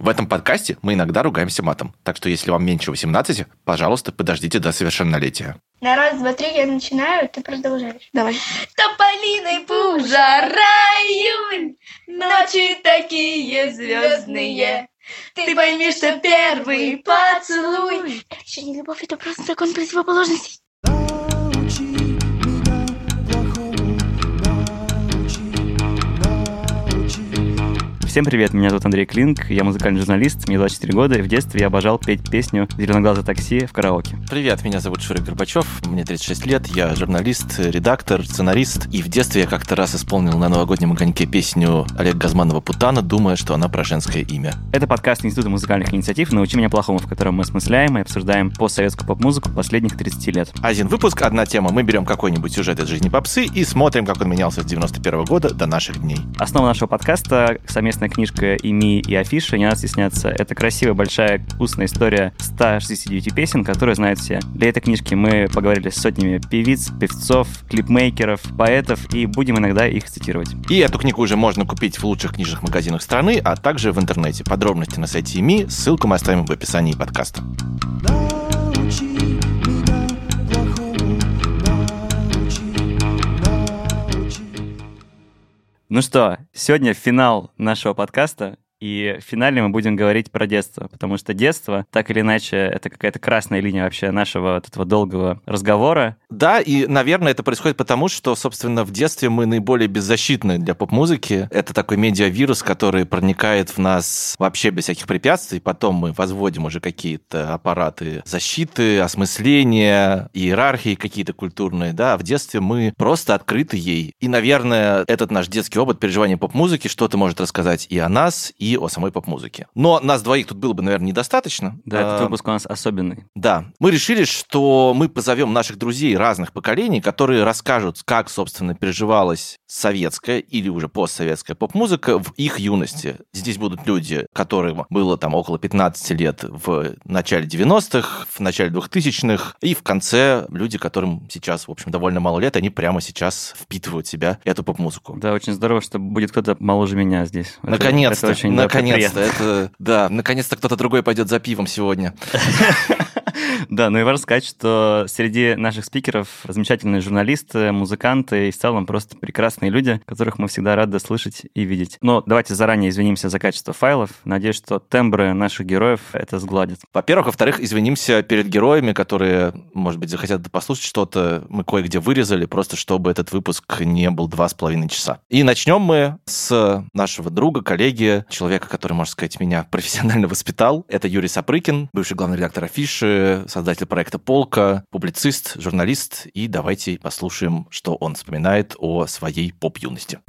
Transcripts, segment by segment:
В этом подкасте мы иногда ругаемся матом, так что если вам меньше 18, пожалуйста, подождите до совершеннолетия. На раз, два, три я начинаю, ты продолжаешь. Давай. Тополиный пужа, июль, ночи такие звездные. Ты поймешь, что первый поцелуй. Это еще не любовь, это просто закон противоположностей. Всем привет, меня зовут Андрей Клинк, я музыкальный журналист, мне 24 года, и в детстве я обожал петь песню «Зеленоглазое такси» в караоке. Привет, меня зовут Шурик Горбачев, мне 36 лет, я журналист, редактор, сценарист, и в детстве я как-то раз исполнил на новогоднем огоньке песню Олега Газманова «Путана», думая, что она про женское имя. Это подкаст Института музыкальных инициатив «Научи меня плохому», в котором мы осмысляем и обсуждаем постсоветскую поп-музыку последних 30 лет. Один выпуск, одна тема. Мы берем какой-нибудь сюжет из жизни попсы и смотрим, как он менялся с 91 года до наших дней. Основа нашего подкаста — совместная книжка «Ими» и «Афиша», не надо стесняться. Это красивая, большая, вкусная история 169 песен, которые знают все. Для этой книжки мы поговорили с сотнями певиц, певцов, клипмейкеров, поэтов и будем иногда их цитировать. И эту книгу уже можно купить в лучших книжных магазинах страны, а также в интернете. Подробности на сайте ИМИ, ссылку мы оставим в описании подкаста. Ну что, сегодня финал нашего подкаста. И в финале мы будем говорить про детство, потому что детство, так или иначе, это какая-то красная линия вообще нашего вот этого долгого разговора. Да, и, наверное, это происходит потому, что, собственно, в детстве мы наиболее беззащитны для поп-музыки. Это такой медиавирус, который проникает в нас вообще без всяких препятствий. Потом мы возводим уже какие-то аппараты защиты, осмысления, иерархии какие-то культурные, да. А в детстве мы просто открыты ей. И, наверное, этот наш детский опыт переживания поп-музыки что-то может рассказать и о нас, и о самой поп-музыке. Но нас двоих тут было бы, наверное, недостаточно. Да, этот А, выпуск у нас особенный. Да. Мы решили, что мы позовем наших друзей разных поколений, которые расскажут, как, собственно, переживалась советская или уже постсоветская поп-музыка в их юности. Здесь будут люди, которым было там около 15 лет в начале 90-х, в начале 2000-х, и в конце люди, которым сейчас, в общем, довольно мало лет, они прямо сейчас впитывают в себя эту поп-музыку. Да, очень здорово, что будет кто-то моложе меня здесь. Это- Наконец-то, это очень, да, наконец-то, это, да, наконец-то кто-то другой пойдет за пивом сегодня. Да, ну и важно сказать, что среди наших спикеров замечательные журналисты, музыканты и в целом просто прекрасные люди, которых мы всегда рады слышать и видеть. Но давайте заранее извинимся за качество файлов. Надеюсь, что тембры наших героев это сгладит. Во-первых. Во-вторых, извинимся перед героями, которые, может быть, захотят послушать что-то. Мы кое-где вырезали, просто чтобы этот выпуск не был два с половиной часа. И начнем мы с нашего друга, коллеги, человека, который, можно сказать, меня профессионально воспитал. Это Юрий Сапрыкин, бывший главный редактор Афиши, создатель проекта «Полка», публицист, журналист. И давайте послушаем, что он вспоминает о своей поп-юности.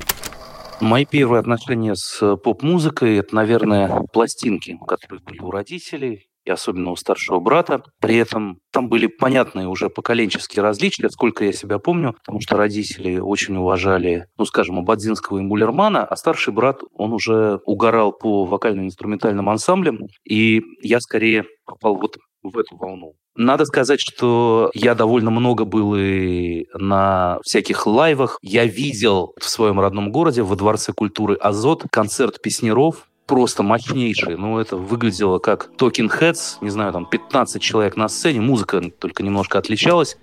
Мои первые отношения с поп-музыкой – это, наверное, пластинки, которые были у родителей, и особенно у старшего брата. При этом там были понятные уже поколенческие различия, сколько я себя помню, потому что родители очень уважали, ну, скажем, Абадзинского и Мулермана, а старший брат, он уже угорал по вокально-инструментальным ансамблям, и я скорее попал вот в эту волну. Надо сказать, что я довольно много был и на всяких лайвах. Я видел в своем родном городе, во Дворце культуры «Азот», концерт песнеров, просто мощнейший. Ну, это выглядело как Talking Heads, не знаю, там 15 человек на сцене, музыка только немножко отличалась.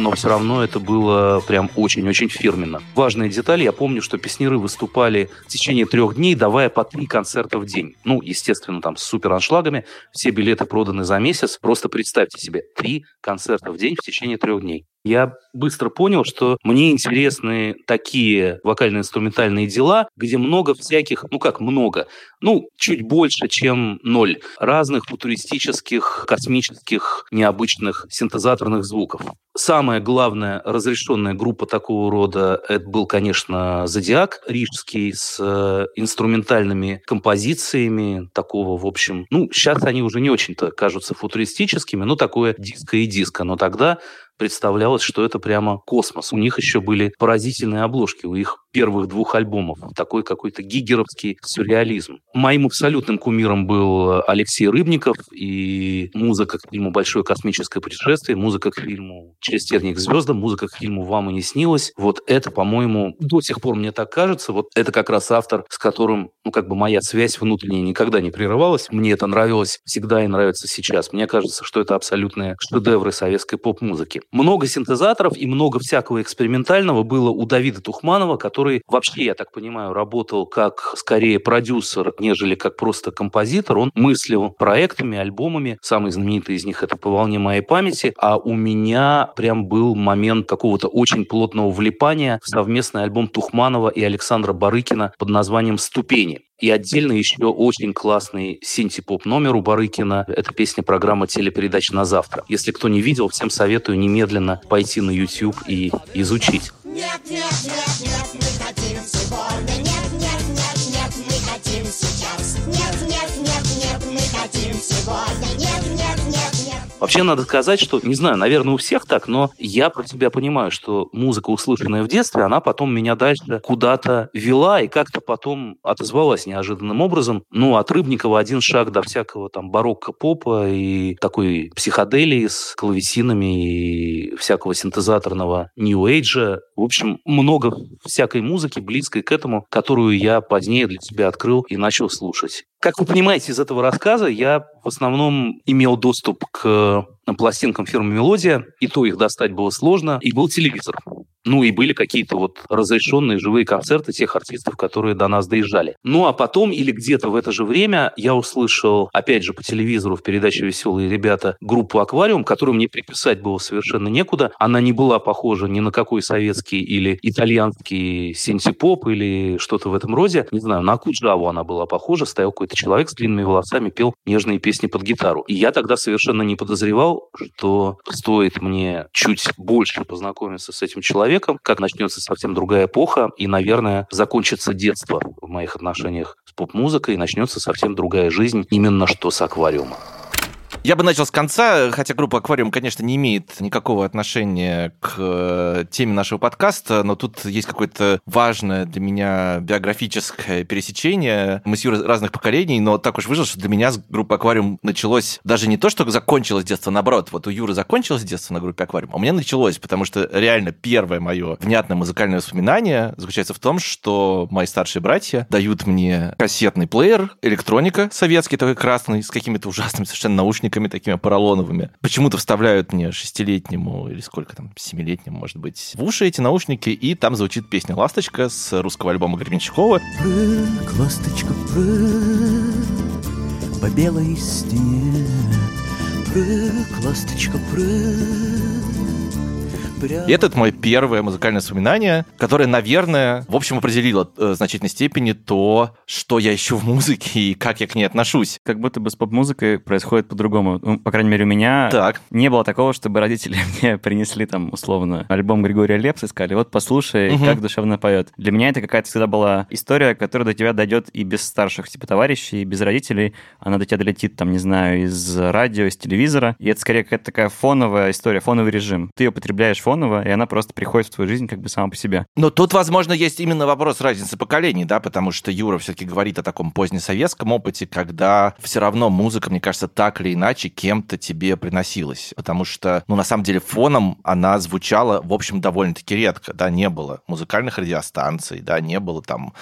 Но все равно это было прям очень-очень фирменно. Важная деталь, я помню, что песнеры выступали в течение трех дней, давая по три концерта в день. Ну, естественно, там с супер аншлагами, все билеты проданы за месяц. Просто представьте себе, три концерта в день в течение трех дней. Я быстро понял, что мне интересны такие вокально-инструментальные дела, где много всяких, ну как много, ну, чуть больше, чем ноль разных футуристических, космических, необычных синтезаторных звуков. Самая главная разрешенная группа такого рода это был, конечно, Зодиак рижский с э, инструментальными композициями такого, в общем, ну, сейчас они уже не очень-то кажутся футуристическими, но такое диско и диско, но тогда представлялось, что это прямо космос. У них еще были поразительные обложки у их первых двух альбомов. Такой какой-то гигеровский сюрреализм. Моим абсолютным кумиром был Алексей Рыбников и музыка к фильму «Большое космическое путешествие», музыка к фильму через терник к звездам, музыка к фильму «Вам и не снилось». Вот это, по-моему, до сих пор мне так кажется, вот это как раз автор, с которым, ну, как бы моя связь внутренняя никогда не прерывалась. Мне это нравилось всегда и нравится сейчас. Мне кажется, что это абсолютные шедевры советской поп-музыки. Много синтезаторов и много всякого экспериментального было у Давида Тухманова, который вообще, я так понимаю, работал как скорее продюсер, нежели как просто композитор. Он мыслил проектами, альбомами. Самый знаменитый из них это «По волне моей памяти». А у меня прям был момент какого-то очень плотного влипания в совместный альбом Тухманова и Александра Барыкина под названием «Ступени». И отдельно еще очень классный синти-поп номер у Барыкина. Это песня программы телепередач «На завтра». Если кто не видел, всем советую немедленно пойти на YouTube и изучить. Нет, нет, нет, нет, мы хотим сегодня. Нет, нет, нет, нет, мы хотим сейчас. Нет, нет, нет, нет, мы хотим сегодня. Нет, нет, нет. Вообще надо сказать, что, не знаю, наверное, у всех так, но я про тебя понимаю, что музыка, услышанная в детстве, она потом меня дальше куда-то вела и как-то потом отозвалась неожиданным образом. Ну, от Рыбникова один шаг до всякого там барокко-попа и такой психоделии с клавесинами и всякого синтезаторного нью-эйджа. В общем, много всякой музыки, близкой к этому, которую я позднее для себя открыл и начал слушать. Как вы понимаете из этого рассказа, я в основном имел доступ к пластинкам фирмы «Мелодия», и то их достать было сложно, и был телевизор. Ну и были какие-то вот разрешенные живые концерты тех артистов, которые до нас доезжали. Ну а потом или где-то в это же время я услышал, опять же, по телевизору в передаче «Веселые ребята» группу «Аквариум», которую мне приписать было совершенно некуда. Она не была похожа ни на какой советский или итальянский синтепоп или что-то в этом роде. Не знаю, на Акуджаву она была похожа. Стоял какой-то человек с длинными волосами, пел нежные песни под гитару. И я тогда совершенно не подозревал, что стоит мне чуть больше познакомиться с этим человеком, человеком, как начнется совсем другая эпоха, и, наверное, закончится детство в моих отношениях с поп-музыкой, и начнется совсем другая жизнь, именно что с аквариумом. Я бы начал с конца, хотя группа «Аквариум», конечно, не имеет никакого отношения к э, теме нашего подкаста, но тут есть какое-то важное для меня биографическое пересечение. Мы с Юрой разных поколений, но так уж вышло, что для меня группа «Аквариум» началось даже не то, что закончилось детство, наоборот. Вот у Юры закончилось детство на группе «Аквариум», а у меня началось, потому что реально первое мое внятное музыкальное воспоминание заключается в том, что мои старшие братья дают мне кассетный плеер, электроника советский, такой красный, с какими-то ужасными совершенно наушниками, наушниками такими поролоновыми. Почему-то вставляют мне шестилетнему или сколько там, семилетнему, может быть, в уши эти наушники, и там звучит песня «Ласточка» с русского альбома Гребенщикова. Прыг, ласточка, прыг, по белой стене, прыг, ласточка, прыг, и это мое первое музыкальное воспоминание, которое, наверное, в общем, определило э, в значительной степени то, что я ищу в музыке и как я к ней отношусь. Как будто бы с поп-музыкой происходит по-другому. Ну, по крайней мере, у меня так. не было такого, чтобы родители мне принесли там, условно, альбом Григория Лепса и сказали, вот послушай, угу. как душевно поет. Для меня это какая-то всегда была история, которая до тебя дойдет и без старших типа товарищей, и без родителей. Она до тебя долетит, там, не знаю, из радио, из телевизора. И это скорее какая-то такая фоновая история, фоновый режим. Ты ее потребляешь фоново, и она просто приходит в твою жизнь как бы сама по себе. Но тут, возможно, есть именно вопрос разницы поколений, да, потому что Юра все-таки говорит о таком позднесоветском опыте, когда все равно музыка, мне кажется, так или иначе кем-то тебе приносилась. Потому что, ну, на самом деле, фоном она звучала, в общем, довольно-таки редко, да, не было музыкальных радиостанций, да, не было там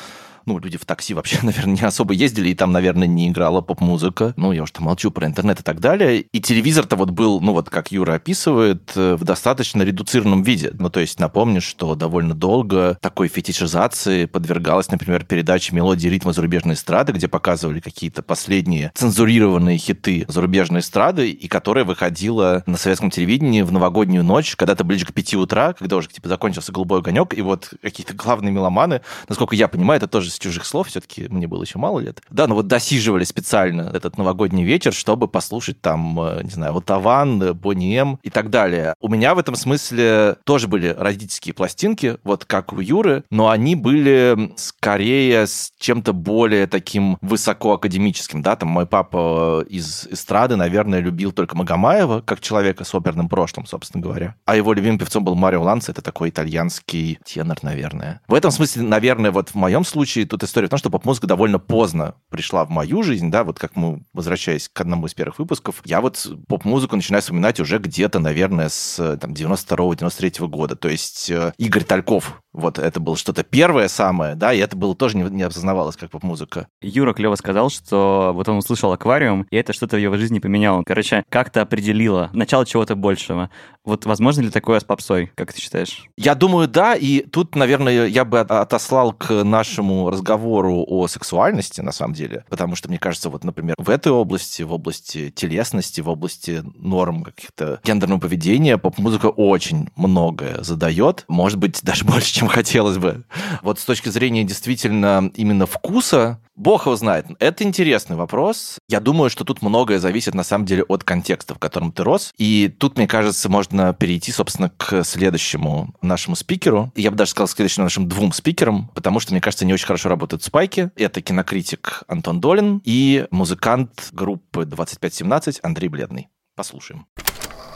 ну, люди в такси вообще, наверное, не особо ездили, и там, наверное, не играла поп-музыка. Ну, я уж там молчу про интернет и так далее. И телевизор-то вот был, ну, вот как Юра описывает, э, в достаточно редуцированном виде. Ну, то есть напомню, что довольно долго такой фетишизации подвергалась, например, передача «Мелодии ритма зарубежной эстрады», где показывали какие-то последние цензурированные хиты зарубежной эстрады, и которая выходила на советском телевидении в новогоднюю ночь, когда-то ближе к 5 утра, когда уже типа закончился голубой огонек, и вот какие-то главные меломаны, насколько я понимаю, это тоже чужих слов, все-таки мне было еще мало лет. Да, но вот досиживали специально этот новогодний вечер, чтобы послушать там, э, не знаю, вот Таван, Бонни М и так далее. У меня в этом смысле тоже были родительские пластинки, вот как у Юры, но они были скорее с чем-то более таким высокоакадемическим, да, там мой папа из эстрады, наверное, любил только Магомаева, как человека с оперным прошлым, собственно говоря. А его любимым певцом был Марио Ланс, это такой итальянский тенор, наверное. В этом смысле, наверное, вот в моем случае тут история в том, что поп-музыка довольно поздно пришла в мою жизнь, да, вот как мы, возвращаясь к одному из первых выпусков, я вот поп-музыку начинаю вспоминать уже где-то, наверное, с там, 92-93 года. То есть э, Игорь Тальков, вот это было что-то первое самое, да, и это было тоже не, не осознавалось как поп-музыка. Юра клево сказал, что вот он услышал аквариум, и это что-то в его жизни поменяло. Короче, как-то определило начало чего-то большего. Вот возможно ли такое с попсой, как ты считаешь? Я думаю, да, и тут, наверное, я бы отослал к нашему разговору о сексуальности, на самом деле, потому что, мне кажется, вот, например, в этой области, в области телесности, в области норм каких-то гендерного поведения поп-музыка очень многое задает, может быть, даже больше, чем хотелось бы. Вот с точки зрения действительно именно вкуса, бог его знает. Это интересный вопрос. Я думаю, что тут многое зависит, на самом деле, от контекста, в котором ты рос. И тут, мне кажется, можно перейти, собственно, к следующему нашему спикеру. Я бы даже сказал, к следующим нашим двум спикерам, потому что, мне кажется, они очень хорошо работают в спайке. Это кинокритик Антон Долин и музыкант группы 2517 Андрей Бледный. Послушаем.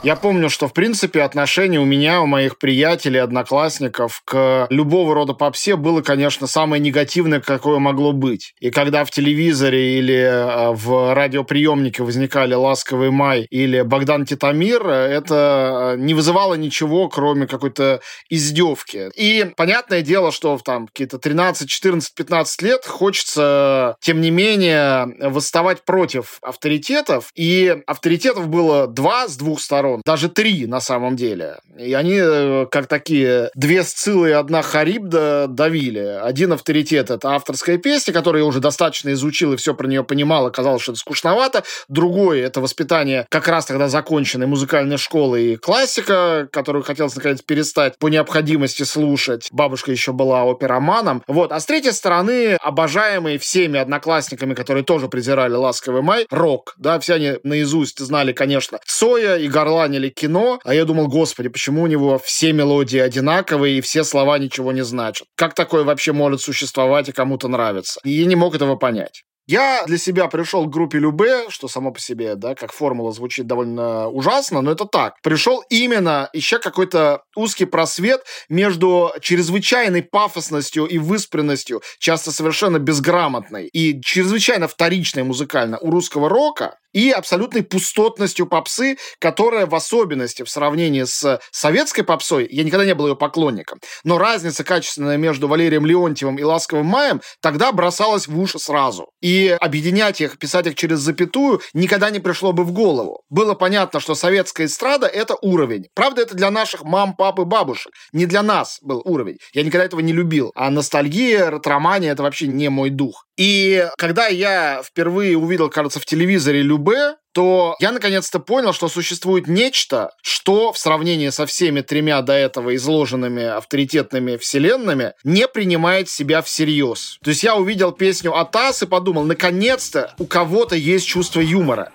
Я помню, что, в принципе, отношение у меня, у моих приятелей, одноклассников к любого рода попсе было, конечно, самое негативное, какое могло быть. И когда в телевизоре или э, в радиоприемнике возникали «Ласковый май» или «Богдан Титамир», это э, не вызывало ничего, кроме какой-то издевки. И понятное дело, что в там какие-то 13, 14, 15 лет хочется, тем не менее, восставать против авторитетов. И авторитетов было два с двух сторон сторон, даже три на самом деле. И они, э, как такие две Сциллы и одна Харибда, давили. Один авторитет — это авторская песня, которую я уже достаточно изучил и все про нее понимал, оказалось, что это скучновато. Другой — это воспитание как раз тогда законченной музыкальной школы и классика, которую хотелось наконец перестать по необходимости слушать. Бабушка еще была опероманом. Вот. А с третьей стороны, обожаемый всеми одноклассниками, которые тоже презирали «Ласковый май», рок. Да, все они наизусть знали, конечно, Цоя и Горла горланили кино, а я думал, господи, почему у него все мелодии одинаковые и все слова ничего не значат? Как такое вообще может существовать и кому-то нравится? И я не мог этого понять. Я для себя пришел к группе Любе, что само по себе, да, как формула звучит довольно ужасно, но это так. Пришел именно ища какой-то узкий просвет между чрезвычайной пафосностью и выспренностью, часто совершенно безграмотной, и чрезвычайно вторичной музыкально у русского рока, и абсолютной пустотностью попсы, которая в особенности в сравнении с советской попсой, я никогда не был ее поклонником, но разница качественная между Валерием Леонтьевым и Ласковым Маем тогда бросалась в уши сразу. И объединять их, писать их через запятую никогда не пришло бы в голову. Было понятно, что советская эстрада — это уровень. Правда, это для наших мам, пап и бабушек. Не для нас был уровень. Я никогда этого не любил. А ностальгия, ретромания — это вообще не мой дух. И когда я впервые увидел, кажется, в телевизоре Любе, то я наконец-то понял, что существует нечто, что в сравнении со всеми тремя до этого изложенными авторитетными вселенными не принимает себя всерьез. То есть я увидел песню Атас и подумал, наконец-то у кого-то есть чувство юмора.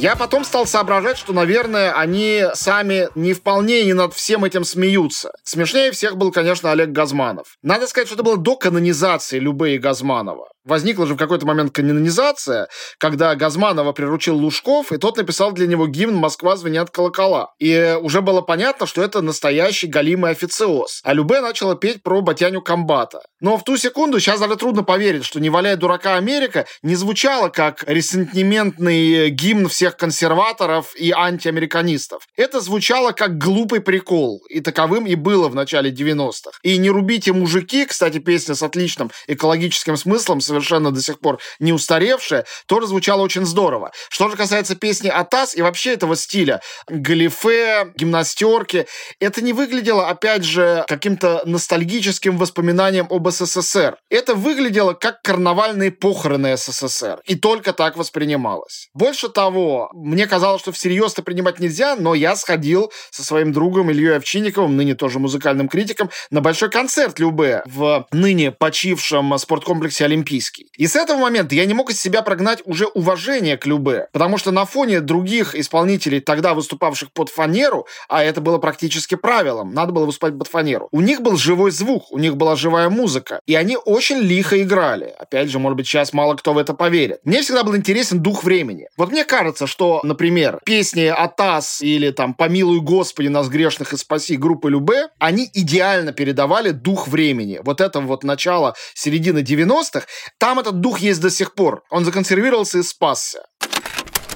Я потом стал соображать, что, наверное, они сами не вполне не над всем этим смеются. Смешнее всех был, конечно, Олег Газманов. Надо сказать, что это было до канонизации Любе и Газманова. Возникла же в какой-то момент канонизация, когда Газманова приручил Лужков, и тот написал для него гимн «Москва звенят колокола». И уже было понятно, что это настоящий галимый официоз. А Любе начала петь про Батяню Комбата. Но в ту секунду, сейчас даже трудно поверить, что «Не валяй дурака Америка» не звучало как ресентиментный гимн всех консерваторов и антиамериканистов. Это звучало как глупый прикол, и таковым и было в начале 90-х. И «Не рубите мужики», кстати, песня с отличным экологическим смыслом, совершенно до сих пор не устаревшая, тоже звучало очень здорово. Что же касается песни «Атас» и вообще этого стиля, галифе, гимнастерки, это не выглядело, опять же, каким-то ностальгическим воспоминанием об СССР. Это выглядело как карнавальные похороны СССР. И только так воспринималось. Больше того, мне казалось, что всерьез это принимать нельзя, но я сходил со своим другом Ильей Овчинниковым, ныне тоже музыкальным критиком, на большой концерт Любе в ныне почившем спорткомплексе Олимпийский. И с этого момента я не мог из себя прогнать уже уважение к Любе, потому что на фоне других исполнителей, тогда выступавших под фанеру, а это было практически правилом, надо было выступать под фанеру, у них был живой звук, у них была живая музыка, и они очень лихо играли. Опять же, может быть, сейчас мало кто в это поверит. Мне всегда был интересен дух времени. Вот мне кажется, что, например, песни «Атас» или там «Помилуй Господи нас грешных и спаси» группы Любе, они идеально передавали дух времени. Вот это вот начало середины 90-х, там этот дух есть до сих пор. Он законсервировался и спасся.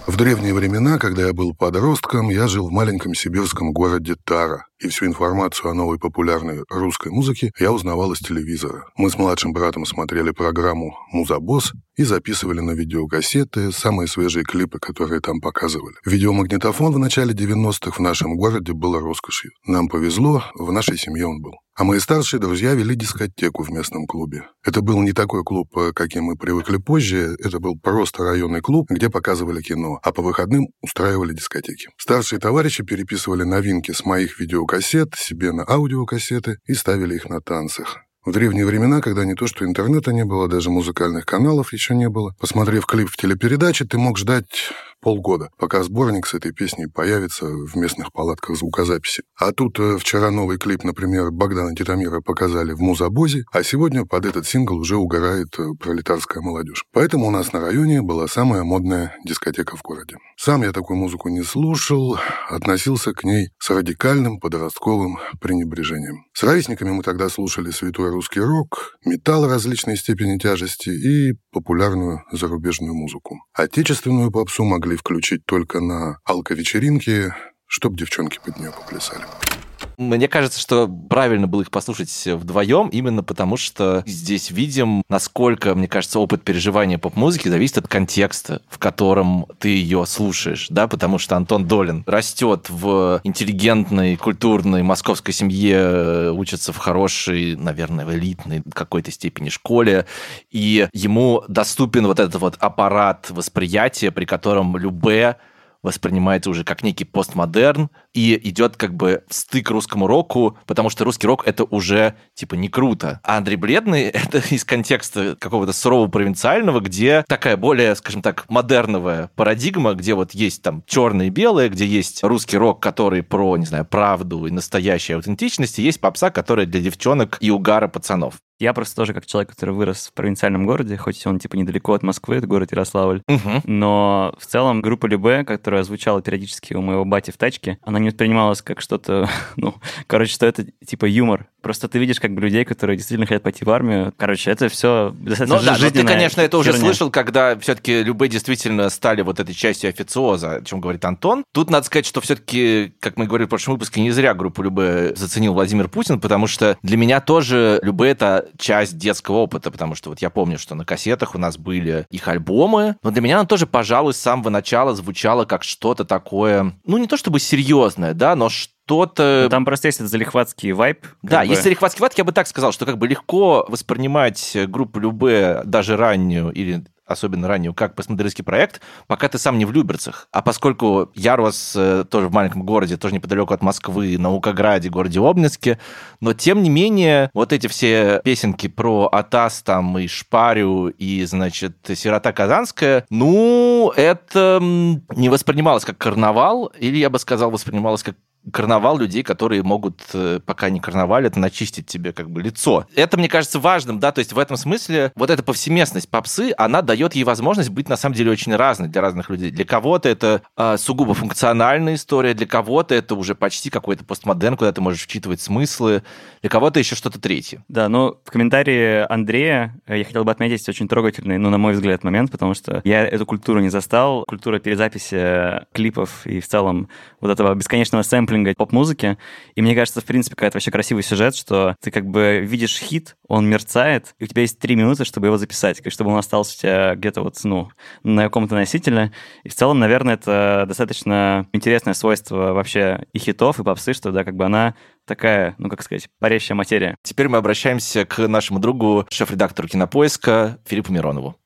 В древние времена, когда я был подростком, я жил в маленьком сибирском городе Тара и всю информацию о новой популярной русской музыке я узнавал из телевизора. Мы с младшим братом смотрели программу «Музабосс» и записывали на видеокассеты самые свежие клипы, которые там показывали. Видеомагнитофон в начале 90-х в нашем городе был роскошью. Нам повезло, в нашей семье он был. А мои старшие друзья вели дискотеку в местном клубе. Это был не такой клуб, каким мы привыкли позже, это был просто районный клуб, где показывали кино, а по выходным устраивали дискотеки. Старшие товарищи переписывали новинки с моих видеокассет кассет себе на аудиокассеты и ставили их на танцах. В древние времена, когда не то что интернета не было, даже музыкальных каналов еще не было, посмотрев клип в телепередаче, ты мог ждать полгода, пока сборник с этой песней появится в местных палатках звукозаписи. А тут э, вчера новый клип, например, Богдана Титамира показали в Музабозе, а сегодня под этот сингл уже угорает э, пролетарская молодежь. Поэтому у нас на районе была самая модная дискотека в городе. Сам я такую музыку не слушал, относился к ней с радикальным подростковым пренебрежением. С ровесниками мы тогда слушали святой русский рок, металл различной степени тяжести и популярную зарубежную музыку. Отечественную попсу могли могли включить только на алко-вечеринке, чтоб девчонки под нее поплясали. Мне кажется, что правильно было их послушать вдвоем, именно потому что здесь видим, насколько, мне кажется, опыт переживания поп-музыки зависит от контекста, в котором ты ее слушаешь, да, потому что Антон Долин растет в интеллигентной, культурной московской семье, учится в хорошей, наверное, в элитной какой-то степени школе, и ему доступен вот этот вот аппарат восприятия, при котором любое воспринимается уже как некий постмодерн и идет как бы в стык русскому року, потому что русский рок это уже типа не круто. А Андрей Бледный это из контекста какого-то сурового провинциального, где такая более, скажем так, модерновая парадигма, где вот есть там черное и белое, где есть русский рок, который про, не знаю, правду и настоящую аутентичность, и есть попса, которая для девчонок и угара пацанов. Я просто тоже как человек, который вырос в провинциальном городе, хоть он типа недалеко от Москвы, это город Ярославль, угу. но в целом группа Любе, которая звучала периодически у моего бати в тачке, она не воспринималась как что-то, ну, короче, что это типа юмор. Просто ты видишь как бы людей, которые действительно хотят пойти в армию. Короче, это все достаточно Ну да, но ты, конечно, это уже слышал, когда все-таки Любе действительно стали вот этой частью официоза, о чем говорит Антон. Тут надо сказать, что все-таки, как мы говорили в прошлом выпуске, не зря группу Любе заценил Владимир Путин, потому что для меня тоже Любе это часть детского опыта, потому что вот я помню, что на кассетах у нас были их альбомы, но для меня она тоже, пожалуй, с самого начала звучала как что-то такое, ну не то чтобы серьезное, да, но что-то... Ну, там просто есть залихватский вайп. Да, бы. есть залихватский вайп, я бы так сказал, что как бы легко воспринимать группу Любе, даже раннюю или особенно раннюю, как постмодернистский проект, пока ты сам не в Люберцах. А поскольку я рос э, тоже в маленьком городе, тоже неподалеку от Москвы, на Укограде, городе Обнинске, но тем не менее вот эти все песенки про Атас там и Шпарю и, значит, Сирота Казанская, ну, это не воспринималось как карнавал, или, я бы сказал, воспринималось как карнавал людей, которые могут, э, пока не карнаваль, это начистить тебе как бы лицо. Это, мне кажется, важным, да, то есть в этом смысле вот эта повсеместность попсы, она дает ей возможность быть на самом деле очень разной для разных людей. Для кого-то это э, сугубо функциональная история, для кого-то это уже почти какой-то постмодерн, куда ты можешь вчитывать смыслы, для кого-то еще что-то третье. Да, ну, в комментарии Андрея э, я хотел бы отметить очень трогательный, ну, на мой взгляд, момент, потому что я эту культуру не застал, культура перезаписи клипов и в целом вот этого бесконечного сэмпля сэмплинга поп-музыки. И мне кажется, в принципе, какая-то вообще красивый сюжет, что ты как бы видишь хит, он мерцает, и у тебя есть три минуты, чтобы его записать, чтобы он остался у тебя где-то вот, ну, на каком-то носителе. И в целом, наверное, это достаточно интересное свойство вообще и хитов, и попсы, что, да, как бы она такая, ну, как сказать, парящая материя. Теперь мы обращаемся к нашему другу, шеф-редактору кинопоиска Филиппу Миронову.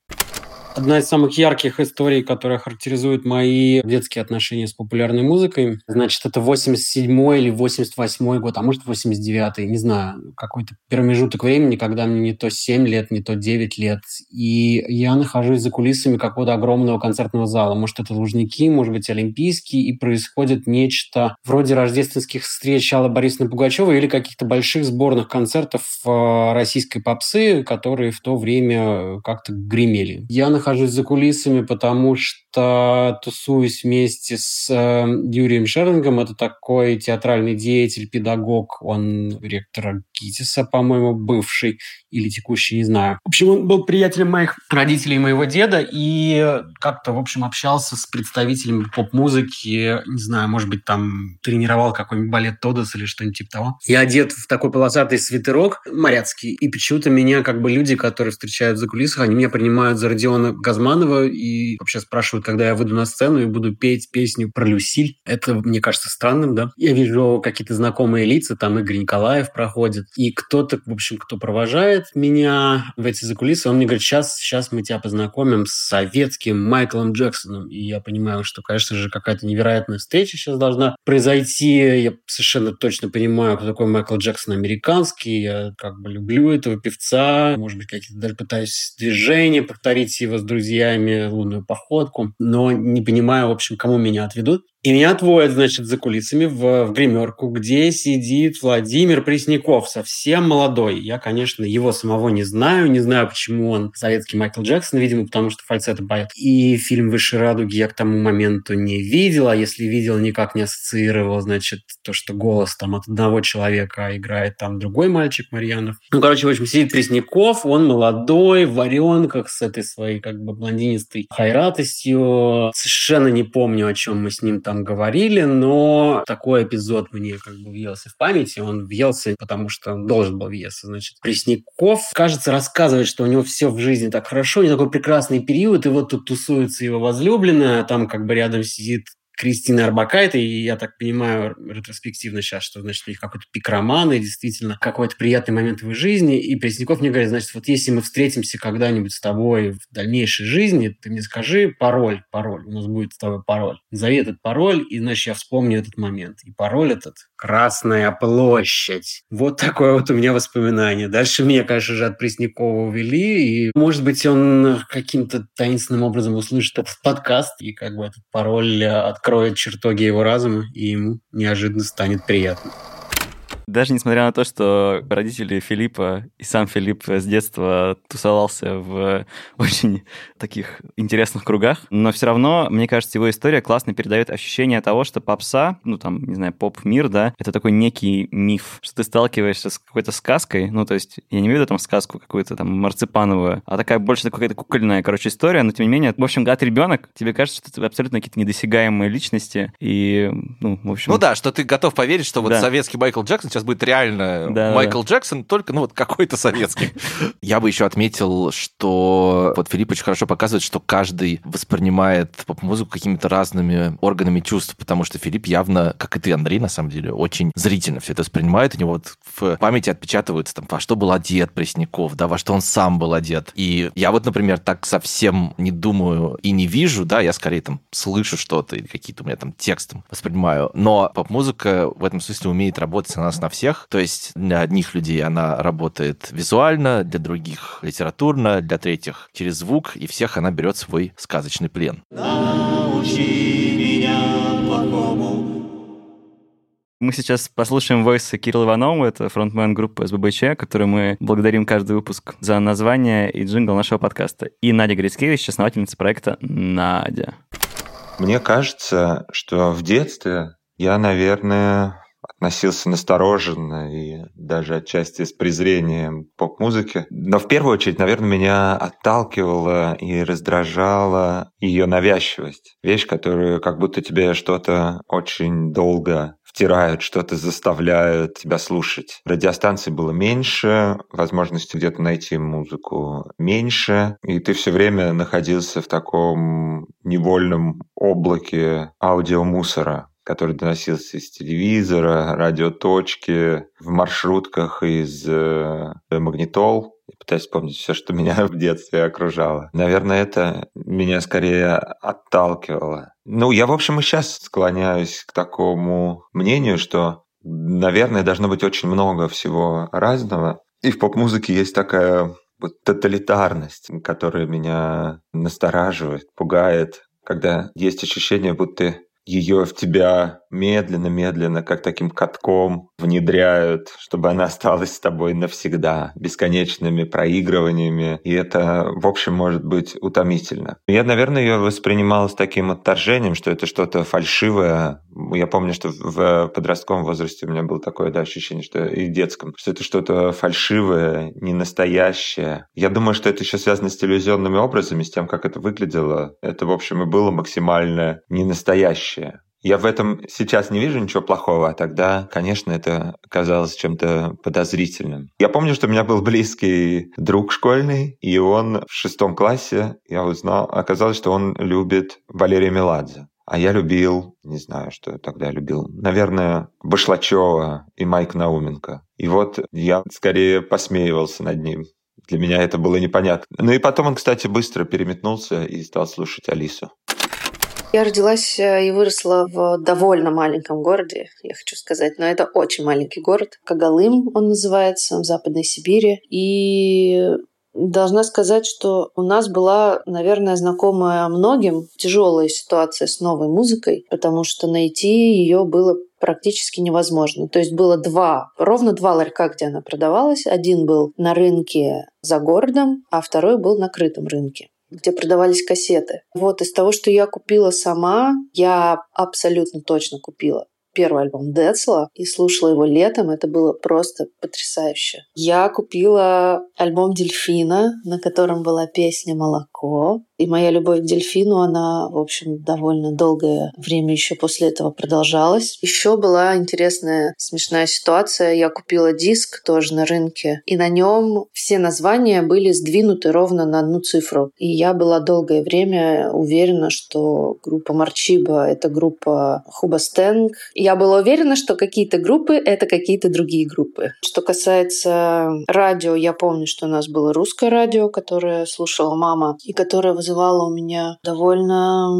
Одна из самых ярких историй, которая характеризует мои детские отношения с популярной музыкой, значит, это 87 или 88 год, а может 89 не знаю, какой-то промежуток времени, когда мне не то 7 лет, не то 9 лет, и я нахожусь за кулисами какого-то огромного концертного зала. Может, это Лужники, может быть, Олимпийский, и происходит нечто вроде рождественских встреч Аллы Борисовны Пугачевой или каких-то больших сборных концертов э, российской попсы, которые в то время как-то гремели. Я нахожусь нахожусь за кулисами, потому что тусуюсь вместе с э, Юрием Шерлингом. Это такой театральный деятель, педагог. Он ректор ГИТИСа, по-моему, бывший или текущий, не знаю. В общем, он был приятелем моих родителей и моего деда, и как-то, в общем, общался с представителями поп-музыки, не знаю, может быть, там тренировал какой-нибудь балет Тодос или что-нибудь типа того. Я одет в такой полосатый свитерок моряцкий, и почему-то меня как бы люди, которые встречают за кулисах, они меня принимают за Родиона Газманова и вообще спрашивают, когда я выйду на сцену и буду петь песню про Люсиль. Это, мне кажется, странным, да? Я вижу какие-то знакомые лица, там Игорь Николаев проходит, и кто-то, в общем, кто провожает, меня в эти закулисы, он мне говорит, сейчас, сейчас мы тебя познакомим с советским Майклом Джексоном. И я понимаю, что, конечно же, какая-то невероятная встреча сейчас должна произойти. Я совершенно точно понимаю, кто такой Майкл Джексон американский. Я как бы люблю этого певца. Может быть, какие-то даже пытаюсь движения повторить его с друзьями, лунную походку. Но не понимаю, в общем, кому меня отведут. И меня отводят, значит, за кулисами в, в гримерку, где сидит Владимир Пресняков, совсем молодой. Я, конечно, его самого не знаю, не знаю, почему он советский Майкл Джексон, видимо, потому что фальцетом поет. И фильм «Выше радуги» я к тому моменту не видел, а если видел, никак не ассоциировал, значит, то, что голос там от одного человека играет там другой мальчик Марьянов. Ну, короче, в общем, сидит Пресняков, он молодой, в варенках, с этой своей как бы блондинистой хайратостью. Совершенно не помню, о чем мы с ним там там говорили, но такой эпизод мне как бы въелся в памяти. Он въелся, потому что он должен был въесться. Значит, Пресняков, кажется, рассказывает, что у него все в жизни так хорошо, у него такой прекрасный период, и вот тут тусуется его возлюбленная, там как бы рядом сидит Кристина Арбакайте, и я так понимаю ретроспективно сейчас, что, значит, у них какой-то пик романа, и действительно какой-то приятный момент в их жизни, и Пресняков мне говорит, значит, вот если мы встретимся когда-нибудь с тобой в дальнейшей жизни, ты мне скажи пароль, пароль, у нас будет с тобой пароль. Назови этот пароль, и, значит, я вспомню этот момент. И пароль этот Красная площадь. Вот такое вот у меня воспоминание. Дальше меня, конечно же, от Преснякова увели, и, может быть, он каким-то таинственным образом услышит этот подкаст, и как бы этот пароль откроет чертоги его разума, и ему неожиданно станет приятно. Даже несмотря на то, что родители Филиппа и сам Филипп с детства тусовался в очень таких интересных кругах, но все равно, мне кажется, его история классно передает ощущение того, что попса, ну там, не знаю, поп-мир, да, это такой некий миф, что ты сталкиваешься с какой-то сказкой, ну то есть я не виду там сказку какую-то там марципановую, а такая больше какая-то кукольная, короче, история, но тем не менее, в общем, когда ты ребенок, тебе кажется, что это абсолютно какие-то недосягаемые личности, и, ну, в общем... Ну да, что ты готов поверить, что вот да. советский Майкл Джексон сейчас будет реально да, Майкл да. Джексон, только, ну, вот какой-то советский. Я бы еще отметил, что вот Филипп очень хорошо показывает, что каждый воспринимает поп-музыку какими-то разными органами чувств, потому что Филипп явно, как и ты, Андрей, на самом деле, очень зрительно все это воспринимает. У него вот в памяти отпечатывается, там, во что был одет Пресняков, да, во что он сам был одет. И я вот, например, так совсем не думаю и не вижу, да, я скорее там слышу что-то или какие-то у меня там текстом воспринимаю. Но поп-музыка в этом смысле умеет работать на нас на всех, то есть для одних людей она работает визуально, для других литературно, для третьих через звук, и всех она берет свой сказочный плен. Научи меня плохому. Мы сейчас послушаем войсы Кирилла Иванова, это фронтмен группы СББЧ, которую мы благодарим каждый выпуск за название и джингл нашего подкаста. И Надя Грицкевич, основательница проекта «Надя». Мне кажется, что в детстве я, наверное, относился настороженно и даже отчасти с презрением к поп-музыке. Но в первую очередь, наверное, меня отталкивала и раздражала ее навязчивость. Вещь, которую как будто тебе что-то очень долго втирают, что-то заставляют тебя слушать. Радиостанций было меньше, возможности где-то найти музыку меньше, и ты все время находился в таком невольном облаке аудиомусора который доносился из телевизора, радиоточки, в маршрутках из э, магнитол пытаюсь вспомнить все, что меня в детстве окружало. Наверное, это меня скорее отталкивало. Ну, я, в общем, и сейчас склоняюсь к такому мнению, что, наверное, должно быть очень много всего разного. И в поп-музыке есть такая вот тоталитарность, которая меня настораживает, пугает, когда есть ощущение, будто ее в тебя медленно-медленно, как таким катком внедряют, чтобы она осталась с тобой навсегда, бесконечными проигрываниями. И это, в общем, может быть утомительно. Я, наверное, ее воспринимал с таким отторжением, что это что-то фальшивое. Я помню, что в подростковом возрасте у меня было такое да, ощущение, что и в детском, что это что-то фальшивое, не настоящее. Я думаю, что это еще связано с телевизионными образами, с тем, как это выглядело. Это, в общем, и было максимально ненастоящее. Я в этом сейчас не вижу ничего плохого, а тогда, конечно, это казалось чем-то подозрительным. Я помню, что у меня был близкий друг школьный, и он в шестом классе, я узнал, оказалось, что он любит Валерия Меладзе. А я любил, не знаю, что я тогда любил, наверное, Башлачева и Майк Науменко. И вот я скорее посмеивался над ним. Для меня это было непонятно. Ну и потом он, кстати, быстро переметнулся и стал слушать Алису. Я родилась э, и выросла в довольно маленьком городе, я хочу сказать, но это очень маленький город. Кагалым он называется, в Западной Сибири. И Должна сказать, что у нас была, наверное, знакомая многим тяжелая ситуация с новой музыкой, потому что найти ее было практически невозможно. То есть было два, ровно два ларька, где она продавалась. Один был на рынке за городом, а второй был на крытом рынке где продавались кассеты. Вот из того, что я купила сама, я абсолютно точно купила первый альбом Децла и слушала его летом. Это было просто потрясающе. Я купила альбом Дельфина, на котором была песня «Молоко». И моя любовь к дельфину, она, в общем, довольно долгое время еще после этого продолжалась. Еще была интересная, смешная ситуация. Я купила диск тоже на рынке, и на нем все названия были сдвинуты ровно на одну цифру. И я была долгое время уверена, что группа Марчиба — это группа Хубастенг. Я была уверена, что какие-то группы — это какие-то другие группы. Что касается радио, я помню, что у нас было русское радио, которое слушала мама, и которое вызывало у меня довольно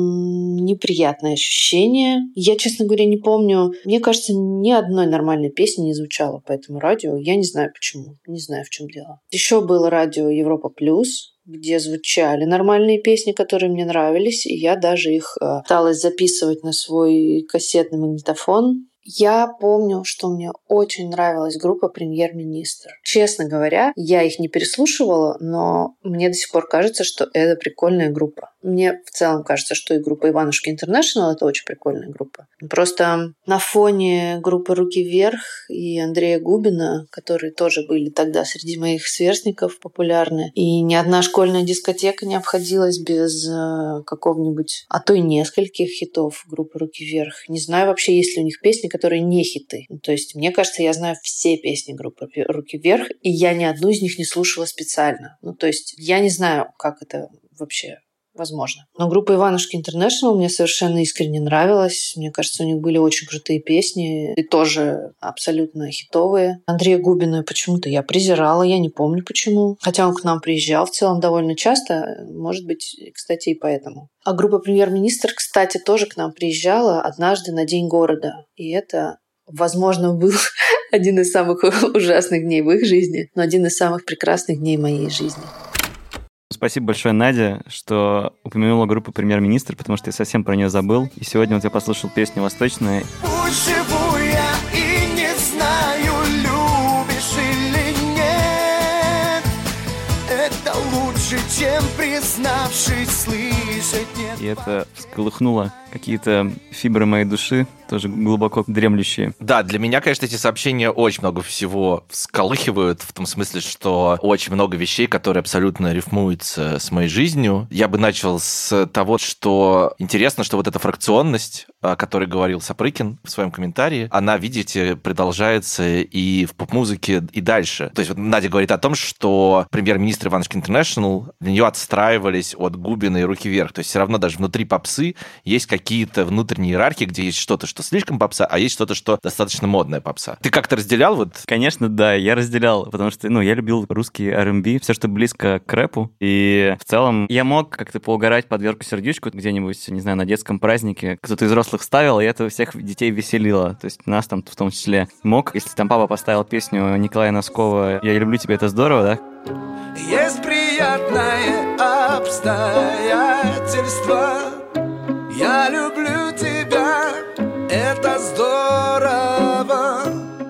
неприятное ощущение. Я, честно говоря, не помню. Мне кажется, ни одной нормальной песни не звучало по этому радио. Я не знаю почему. Не знаю, в чем дело. Еще было радио Европа Плюс, где звучали нормальные песни, которые мне нравились, и я даже их э, пыталась записывать на свой кассетный магнитофон. Я помню, что мне очень нравилась группа «Премьер-министр». Честно говоря, я их не переслушивала, но мне до сих пор кажется, что это прикольная группа. Мне в целом кажется, что и группа Иванушки Интернешнл это очень прикольная группа. Просто на фоне группы «Руки вверх» и Андрея Губина, которые тоже были тогда среди моих сверстников популярны, и ни одна школьная дискотека не обходилась без э, какого-нибудь, а то и нескольких хитов группы «Руки вверх». Не знаю вообще, есть ли у них песни, которые не хиты. То есть, мне кажется, я знаю все песни группы «Руки вверх», и я ни одну из них не слушала специально. Ну, то есть, я не знаю, как это вообще возможно. Но группа Иванушки Интернешнл мне совершенно искренне нравилась. Мне кажется, у них были очень крутые песни и тоже абсолютно хитовые. Андрея Губина почему-то я презирала, я не помню почему. Хотя он к нам приезжал в целом довольно часто, может быть, кстати, и поэтому. А группа «Премьер-министр», кстати, тоже к нам приезжала однажды на День города. И это возможно, был один из самых ужасных дней в их жизни, но один из самых прекрасных дней моей жизни. Спасибо большое, Надя, что упомянула группу «Премьер-министр», потому что я совсем про нее забыл. И сегодня вот я послушал песню «Восточная». Пусть живу я и не знаю, любишь или нет. Это лучше, чем признавшись, слышать нет. И это всколыхнуло какие-то фибры моей души, тоже глубоко дремлющие. Да, для меня, конечно, эти сообщения очень много всего всколыхивают, в том смысле, что очень много вещей, которые абсолютно рифмуются с моей жизнью. Я бы начал с того, что интересно, что вот эта фракционность, о которой говорил Сапрыкин в своем комментарии, она, видите, продолжается и в поп-музыке, и дальше. То есть вот Надя говорит о том, что премьер-министр Иванушки Интернешнл, для нее отстраивались от Губина и Руки вверх. То есть все равно даже внутри попсы есть какие какие-то внутренние иерархии, где есть что-то, что слишком попса, а есть что-то, что достаточно модная попса. Ты как-то разделял вот? Конечно, да, я разделял, потому что, ну, я любил русский R&B, все, что близко к рэпу, и в целом я мог как-то поугарать под Верку Сердючку где-нибудь, не знаю, на детском празднике. Кто-то из взрослых ставил, и это всех детей веселило. То есть нас там в том числе мог. Если там папа поставил песню Николая Носкова «Я люблю тебя, это здорово», да? Есть приятное обстоятельство Я люблю тебя, это здорово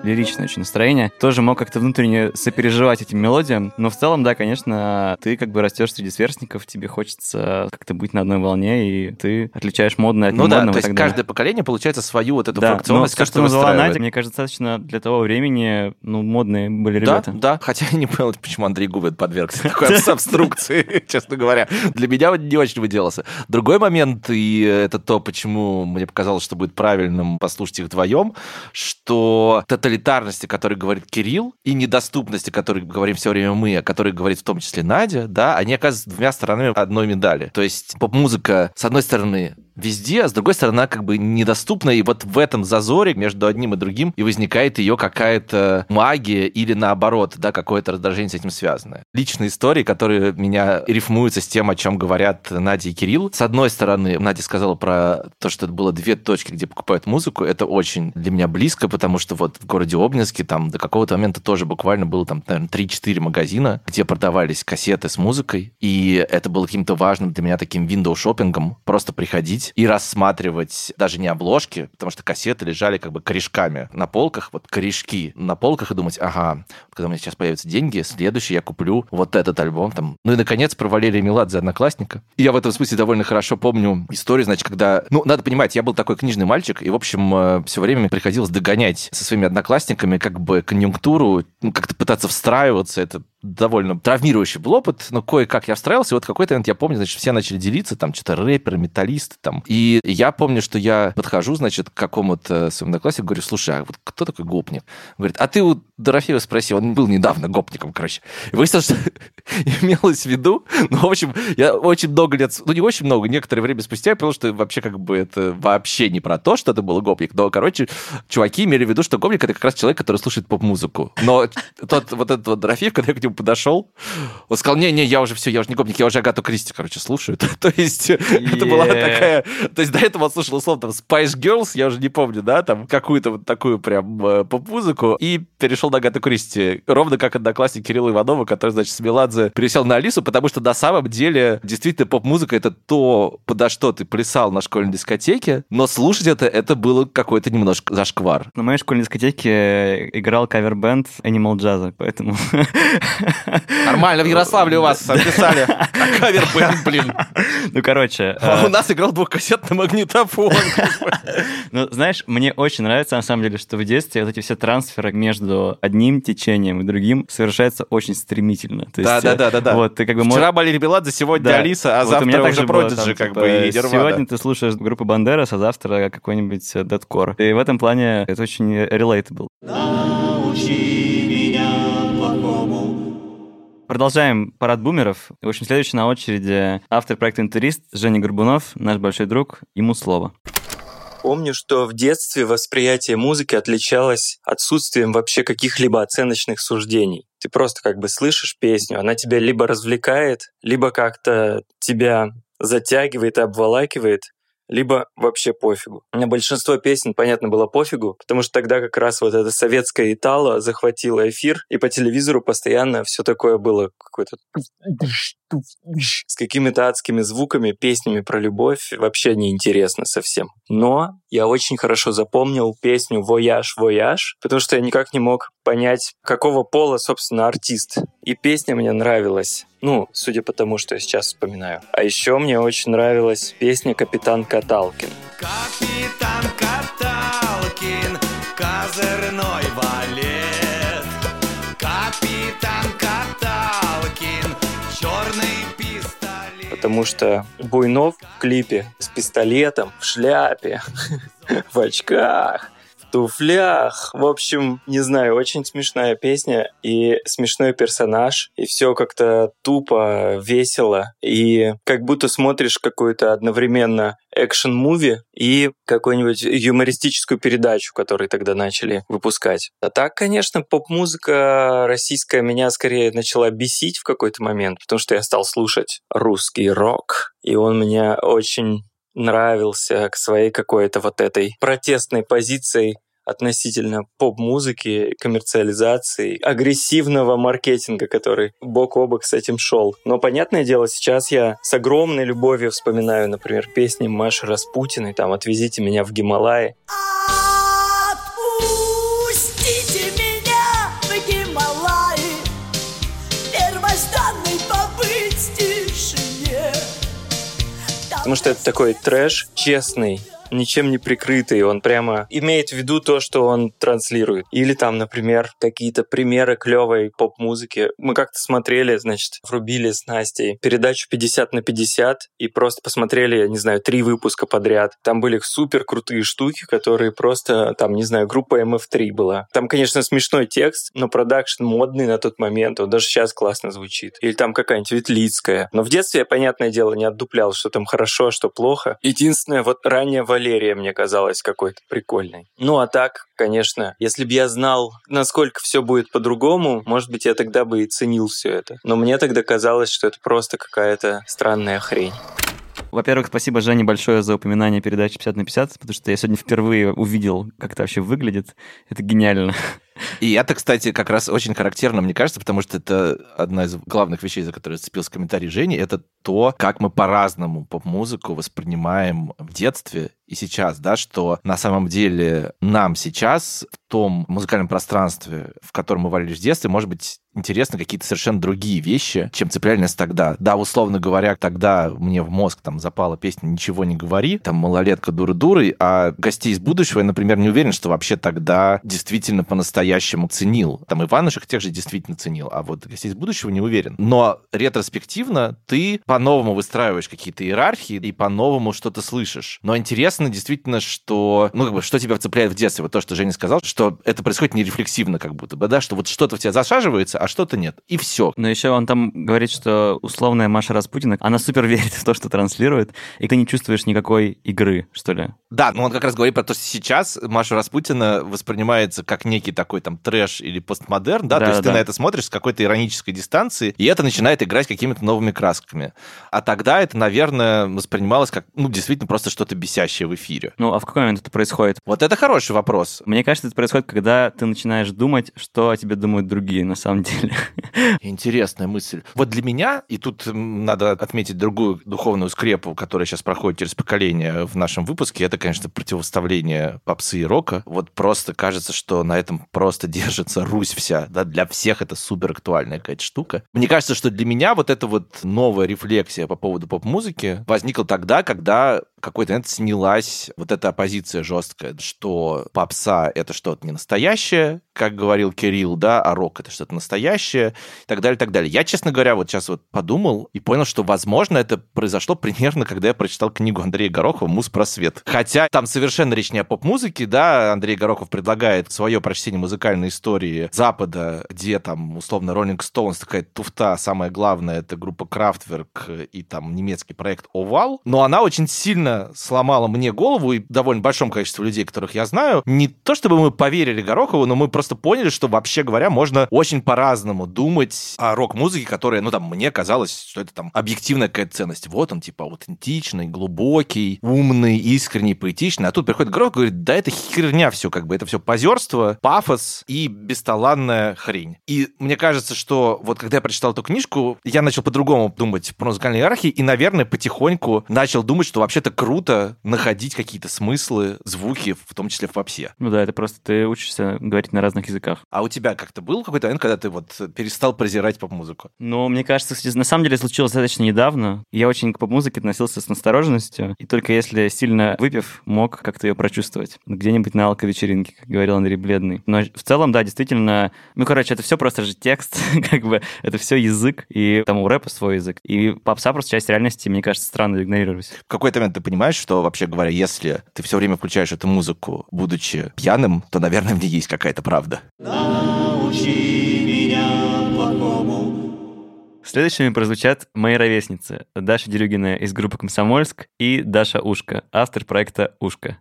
лиричное очень настроение. Тоже мог как-то внутренне сопереживать этим мелодиям. Но в целом, да, конечно, ты как бы растешь среди сверстников, тебе хочется как-то быть на одной волне, и ты отличаешь модное от Ну да, немодного то и так есть далее. каждое поколение получается свою вот эту Да, но функциональность то, что назвала. Надя, мне кажется, достаточно для того времени, ну, модные были Да, ребята. да, хотя я не понял, почему Андрей Губин подвергся такой обструкции, честно говоря. Для меня он не очень выделался. Другой момент, и это то, почему мне показалось, что будет правильным послушать их вдвоем, что тоталитарности, о которой говорит Кирилл, и недоступности, о которой говорим все время мы, о которой говорит в том числе Надя, да, они оказываются двумя сторонами одной медали. То есть поп-музыка, с одной стороны, везде, а с другой стороны, она как бы недоступна, и вот в этом зазоре между одним и другим и возникает ее какая-то магия или наоборот, да, какое-то раздражение с этим связанное. Личные истории, которые меня рифмуются с тем, о чем говорят Надя и Кирилл. С одной стороны, Надя сказала про то, что это было две точки, где покупают музыку. Это очень для меня близко, потому что вот в городе Обнинске там до какого-то момента тоже буквально было там, наверное, 3-4 магазина, где продавались кассеты с музыкой, и это было каким-то важным для меня таким виндоу-шоппингом, просто приходить и рассматривать даже не обложки, потому что кассеты лежали как бы корешками на полках, вот корешки на полках, и думать, ага, когда у меня сейчас появятся деньги, следующий я куплю вот этот альбом там. Ну и, наконец, про Валерия Меладзе «Одноклассника». И я в этом смысле довольно хорошо помню историю, значит, когда... Ну, надо понимать, я был такой книжный мальчик, и, в общем, все время приходилось догонять со своими одноклассниками как бы конъюнктуру, ну, как-то пытаться встраиваться. Это довольно травмирующий был опыт, но кое-как я встраивался, и вот какой-то момент я помню, значит, все начали делиться, там, что-то рэперы, металлисты, там. И я помню, что я подхожу, значит, к какому-то своему однокласснику, говорю, слушай, а вот кто такой гопник? Говорит, а ты у Дорофеева спроси, он был недавно гопником, короче. И выяснилось, что имелось в виду, ну, в общем, я очень много лет, ну, не очень много, некоторое время спустя я понял, что вообще как бы это вообще не про то, что это был гопник, но, короче, чуваки имели в виду, что гопник это как раз человек, который слушает поп-музыку. Но тот вот этот вот Дорофеев, когда я к нему подошел, он сказал, не-не, я уже все, я уже не гопник, я уже Агату Кристи, короче, слушаю. То есть это была такая... То есть до этого он слушал, условно, там, Spice Girls, я уже не помню, да, там, какую-то вот такую прям э, поп-музыку, и перешел на Агату Кристи. Ровно как одноклассник Кирилла Иванова, который, значит, с Меладзе пересел на Алису, потому что на самом деле действительно поп-музыка это то, подо что ты плясал на школьной дискотеке, но слушать это, это было какой-то немножко зашквар. На моей школьной дискотеке играл кавер-бенд Animal Jazz, поэтому... Нормально, в Ярославле у вас записали кавер-бенд, блин. Ну, короче... А э, у нас играл двухкассетный магнитофон. Ну, знаешь, мне очень нравится, на самом деле, что в детстве вот эти все трансферы между одним течением и другим совершаются очень стремительно. То есть, Да, да, э, да, да, да. Вот, ты как бы Вчера можешь... Были Меладзе, сегодня Да. Алиса, а Вот у меня завтра также уже Продиджи, как типа, бы, и Нирвана. Сегодня ты слушаешь группу Бандерас, а завтра какой-нибудь э, дедкор. И в этом плане это очень relatable. Продолжаем парад бумеров. В общем, следующий на очереди автор проекта «Интерист» Женя Горбунов, наш большой друг. Ему слово. Помню, что в детстве восприятие музыки отличалось отсутствием вообще каких-либо оценочных суждений. Ты просто как бы слышишь песню, она тебя либо развлекает, либо как-то тебя затягивает и обволакивает, либо вообще пофигу. На большинство песен, понятно, было пофигу, потому что тогда как раз вот эта советская Итало захватила эфир, и по телевизору постоянно все такое было какое-то с какими-то адскими звуками, песнями про любовь вообще неинтересно совсем. Но я очень хорошо запомнил песню «Voyage, voyage», потому что я никак не мог понять, какого пола, собственно, артист. И песня мне нравилась. Ну, судя по тому, что я сейчас вспоминаю. А еще мне очень нравилась песня «Капитан Каталкин». Капитан Каталкин, козырной валет. Капитан Каталкин, Потому что Буйнов в клипе с пистолетом, в шляпе, в очках, туфлях. В общем, не знаю, очень смешная песня и смешной персонаж, и все как-то тупо, весело, и как будто смотришь какую-то одновременно экшен-муви и какую-нибудь юмористическую передачу, которую тогда начали выпускать. А так, конечно, поп-музыка российская меня скорее начала бесить в какой-то момент, потому что я стал слушать русский рок, и он мне очень нравился к своей какой-то вот этой протестной позиции относительно поп-музыки, коммерциализации, агрессивного маркетинга, который бок о бок с этим шел. Но, понятное дело, сейчас я с огромной любовью вспоминаю, например, песни Маши Распутиной, там «Отвезите меня в Гималаи». Потому что это такой трэш честный, ничем не прикрытый, он прямо имеет в виду то, что он транслирует. Или там, например, какие-то примеры клевой поп-музыки. Мы как-то смотрели, значит, врубили с Настей передачу 50 на 50 и просто посмотрели, я не знаю, три выпуска подряд. Там были супер крутые штуки, которые просто, там, не знаю, группа MF3 была. Там, конечно, смешной текст, но продакшн модный на тот момент, он даже сейчас классно звучит. Или там какая-нибудь Ветлицкая. Но в детстве я, понятное дело, не отдуплял, что там хорошо, а что плохо. Единственное, вот ранее Валерия мне казалась какой-то прикольной. Ну а так, конечно, если бы я знал, насколько все будет по-другому, может быть, я тогда бы и ценил все это. Но мне тогда казалось, что это просто какая-то странная хрень. Во-первых, спасибо Жене большое за упоминание передачи 50 на 50, потому что я сегодня впервые увидел, как это вообще выглядит. Это гениально. И это, кстати, как раз очень характерно, мне кажется, потому что это одна из главных вещей, за которые зацепился комментарий Жени, это то, как мы по-разному поп-музыку воспринимаем в детстве и сейчас, да, что на самом деле нам сейчас в том музыкальном пространстве, в котором мы варились в детстве, может быть, интересны какие-то совершенно другие вещи, чем цепляли нас тогда. Да, условно говоря, тогда мне в мозг там запала песня «Ничего не говори», там «Малолетка дура-дурой», а «Гостей из будущего» я, например, не уверен, что вообще тогда действительно по-настоящему ценил. Там Иванушек тех же действительно ценил, а вот «Гостей из будущего» не уверен. Но ретроспективно ты по-новому выстраиваешь какие-то иерархии и по-новому что-то слышишь. Но интересно действительно, что, ну, как бы, что тебя цепляет в детстве. Вот то, что Женя сказал, что это происходит нерефлексивно как будто бы, да, что вот что-то в тебя засаживается, а что-то нет. И все. Но еще он там говорит, что условная Маша Распутина, она супер верит в то, что транслирует, и ты не чувствуешь никакой игры, что ли. Да, но он как раз говорит про то, что сейчас Маша Распутина воспринимается как некий такой там трэш или постмодерн, да, Да, то есть да. ты на это смотришь с какой-то иронической дистанции, и это начинает играть какими-то новыми красками. А тогда это, наверное, воспринималось как, ну, действительно просто что-то бесящее в эфире. Ну, а в какой момент это происходит? Вот это хороший вопрос. Мне кажется, это происходит, когда ты начинаешь думать, что о тебе думают другие на самом деле. Интересная мысль. Вот для меня, и тут надо отметить другую духовную скрепу, которая сейчас проходит через поколение в нашем выпуске, это, конечно, противоставление попсы и рока. Вот просто кажется, что на этом просто держится Русь вся. Да? Для всех это супер актуальная какая-то штука. Мне кажется, что для меня вот эта вот новая рефлексия по поводу поп-музыки возникла тогда, когда какой-то момент снялась вот эта оппозиция жесткая, что попса — это что-то не настоящее, как говорил Кирилл, да, а рок — это что-то настоящее, и так далее, и так далее. Я, честно говоря, вот сейчас вот подумал и понял, что, возможно, это произошло примерно, когда я прочитал книгу Андрея Горохова «Муз просвет». Хотя там совершенно речь не о поп-музыке, да, Андрей Горохов предлагает свое прочтение музыкальной истории Запада, где там, условно, Rolling Stones, такая туфта, самое главное, это группа Крафтверк и там немецкий проект Овал, но она очень сильно сломала мне голову и довольно большому количеству людей, которых я знаю. Не то чтобы мы поверили Горохову, но мы просто поняли, что вообще говоря, можно очень по-разному думать о рок-музыке, которая, ну там, мне казалось, что это там объективная какая-то ценность. Вот он, типа, аутентичный, глубокий, умный, искренний, поэтичный. А тут приходит Горохов и говорит, да это херня все, как бы, это все позерство, пафос и бесталанная хрень. И мне кажется, что вот когда я прочитал эту книжку, я начал по-другому думать про музыкальные иерархии и, наверное, потихоньку начал думать, что вообще-то круто находить какие-то смыслы, звуки, в том числе в попсе. Ну да, это просто ты учишься говорить на разных языках. А у тебя как-то был какой-то момент, когда ты вот перестал презирать поп-музыку? Но мне кажется, на самом деле случилось достаточно недавно. Я очень к поп-музыке относился с настороженностью, и только если сильно выпив, мог как-то ее прочувствовать. Где-нибудь на алко-вечеринке, как говорил Андрей Бледный. Но в целом, да, действительно, ну, короче, это все просто же текст, как бы, это все язык, и там у рэпа свой язык. И попса просто часть реальности, мне кажется, странно игнорировать. В какой-то момент ты понимаешь, что, вообще говоря, если ты все время включаешь эту музыку, будучи пьяным, то, наверное, в ней есть какая-то правда. Научи меня плохому. Следующими прозвучат мои ровесницы. Даша Дерюгина из группы «Комсомольск» и Даша Ушка, автор проекта «Ушка».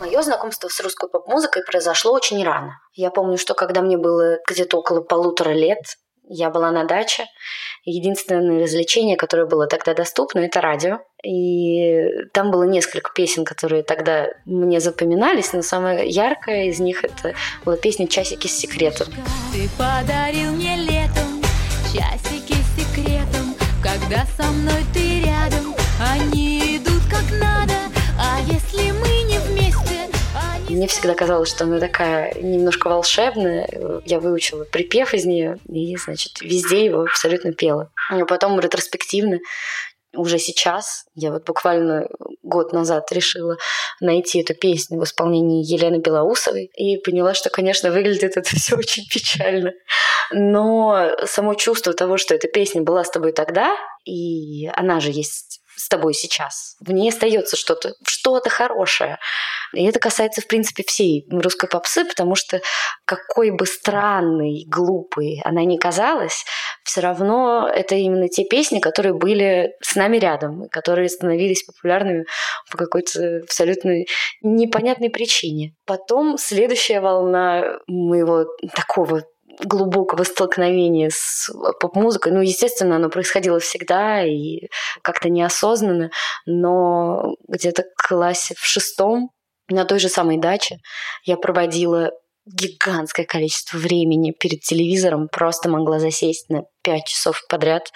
Мое знакомство с русской поп-музыкой произошло очень рано. Я помню, что когда мне было где-то около полутора лет, я была на даче. Единственное развлечение, которое было тогда доступно, это радио. И там было несколько песен, которые тогда мне запоминались, но самая яркая из них это была песня «Часики с секретом». Ты подарил мне летом часики с секретом, когда со мной ты Мне всегда казалось, что она такая немножко волшебная. Я выучила припев из нее и, значит, везде его абсолютно пела. А потом ретроспективно уже сейчас, я вот буквально год назад решила найти эту песню в исполнении Елены Белоусовой и поняла, что, конечно, выглядит это все очень печально. Но само чувство того, что эта песня была с тобой тогда, и она же есть с тобой сейчас. В ней остается что-то, что-то хорошее. И это касается, в принципе, всей русской попсы, потому что какой бы странной, глупой она ни казалась, все равно это именно те песни, которые были с нами рядом, которые становились популярными по какой-то абсолютно непонятной причине. Потом следующая волна моего такого глубокого столкновения с поп-музыкой. Ну, естественно, оно происходило всегда и как-то неосознанно, но где-то в классе в шестом на той же самой даче я проводила гигантское количество времени перед телевизором, просто могла засесть на пять часов подряд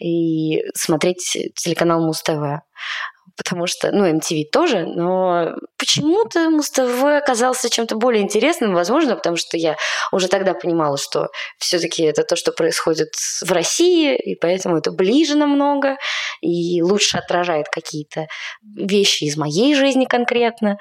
и смотреть телеканал Муз-ТВ потому что, ну, MTV тоже, но почему-то Муз-ТВ оказался чем-то более интересным, возможно, потому что я уже тогда понимала, что все-таки это то, что происходит в России, и поэтому это ближе намного, и лучше отражает какие-то вещи из моей жизни конкретно.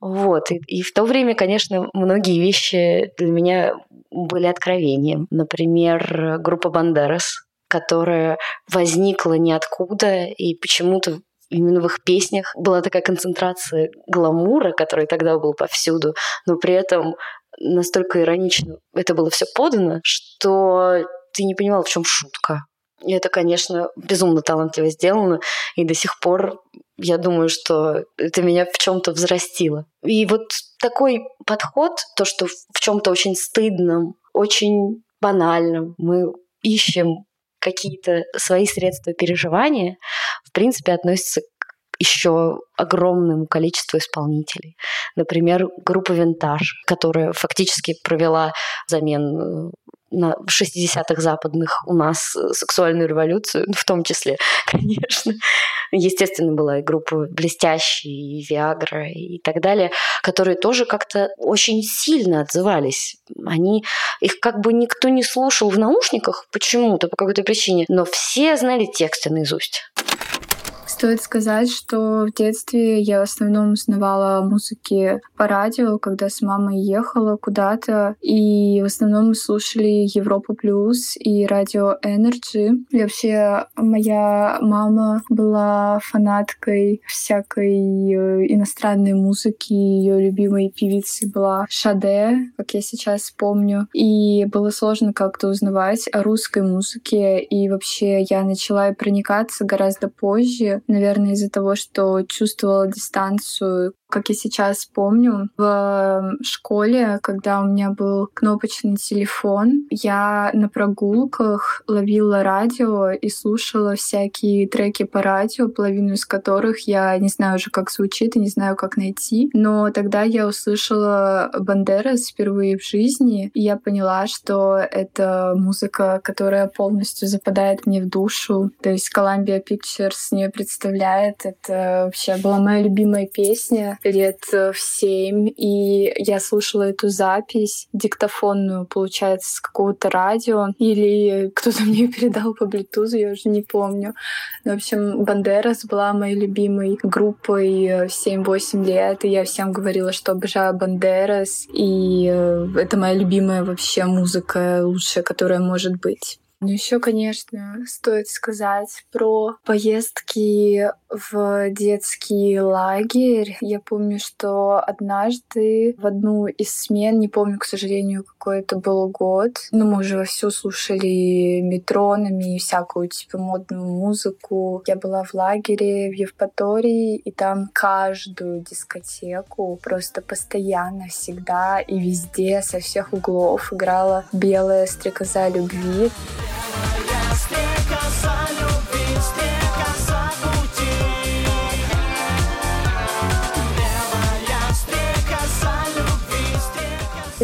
Вот. И, и в то время, конечно, многие вещи для меня были откровением. Например, группа Бандерас, которая возникла ниоткуда и почему-то именно в их песнях была такая концентрация гламура, который тогда был повсюду, но при этом настолько иронично это было все подано, что ты не понимал, в чем шутка. И это, конечно, безумно талантливо сделано, и до сих пор я думаю, что это меня в чем-то взрастило. И вот такой подход, то, что в чем-то очень стыдном, очень банальном мы ищем какие-то свои средства переживания, в принципе, относится к еще огромному количеству исполнителей. Например, группа «Винтаж», которая фактически провела замен на 60-х западных у нас сексуальную революцию, в том числе, конечно. Естественно, была и группа «Блестящие», и «Виагра» и так далее, которые тоже как-то очень сильно отзывались. Они, их как бы никто не слушал в наушниках почему-то, по какой-то причине, но все знали тексты наизусть. Стоит сказать, что в детстве я в основном узнавала музыки по радио, когда с мамой ехала куда-то, и в основном мы слушали Европа Плюс и радио Energy. И вообще моя мама была фанаткой всякой э, иностранной музыки, ее любимой певицей была Шаде, как я сейчас помню. И было сложно как-то узнавать о русской музыке, и вообще я начала проникаться гораздо позже, наверное, из-за того, что чувствовала дистанцию как я сейчас помню, в школе, когда у меня был кнопочный телефон, я на прогулках ловила радио и слушала всякие треки по радио, половину из которых я не знаю уже, как звучит и не знаю, как найти. Но тогда я услышала Бандерас впервые в жизни, и я поняла, что это музыка, которая полностью западает мне в душу. То есть Columbia Pictures не представляет. Это вообще была моя любимая песня лет в семь, и я слушала эту запись диктофонную, получается, с какого-то радио, или кто-то мне передал по Bluetooth, я уже не помню. Но, в общем, Бандерас была моей любимой группой в 7-8 лет, и я всем говорила, что обожаю Бандерас, и это моя любимая вообще музыка, лучшая, которая может быть. Ну, еще, конечно, стоит сказать про поездки в детский лагерь. Я помню, что однажды в одну из смен, не помню, к сожалению, какой это был год, но мы уже вовсю слушали метронами и всякую типа модную музыку. Я была в лагере в Евпатории, и там каждую дискотеку просто постоянно, всегда и везде со всех углов играла белая стрекоза любви.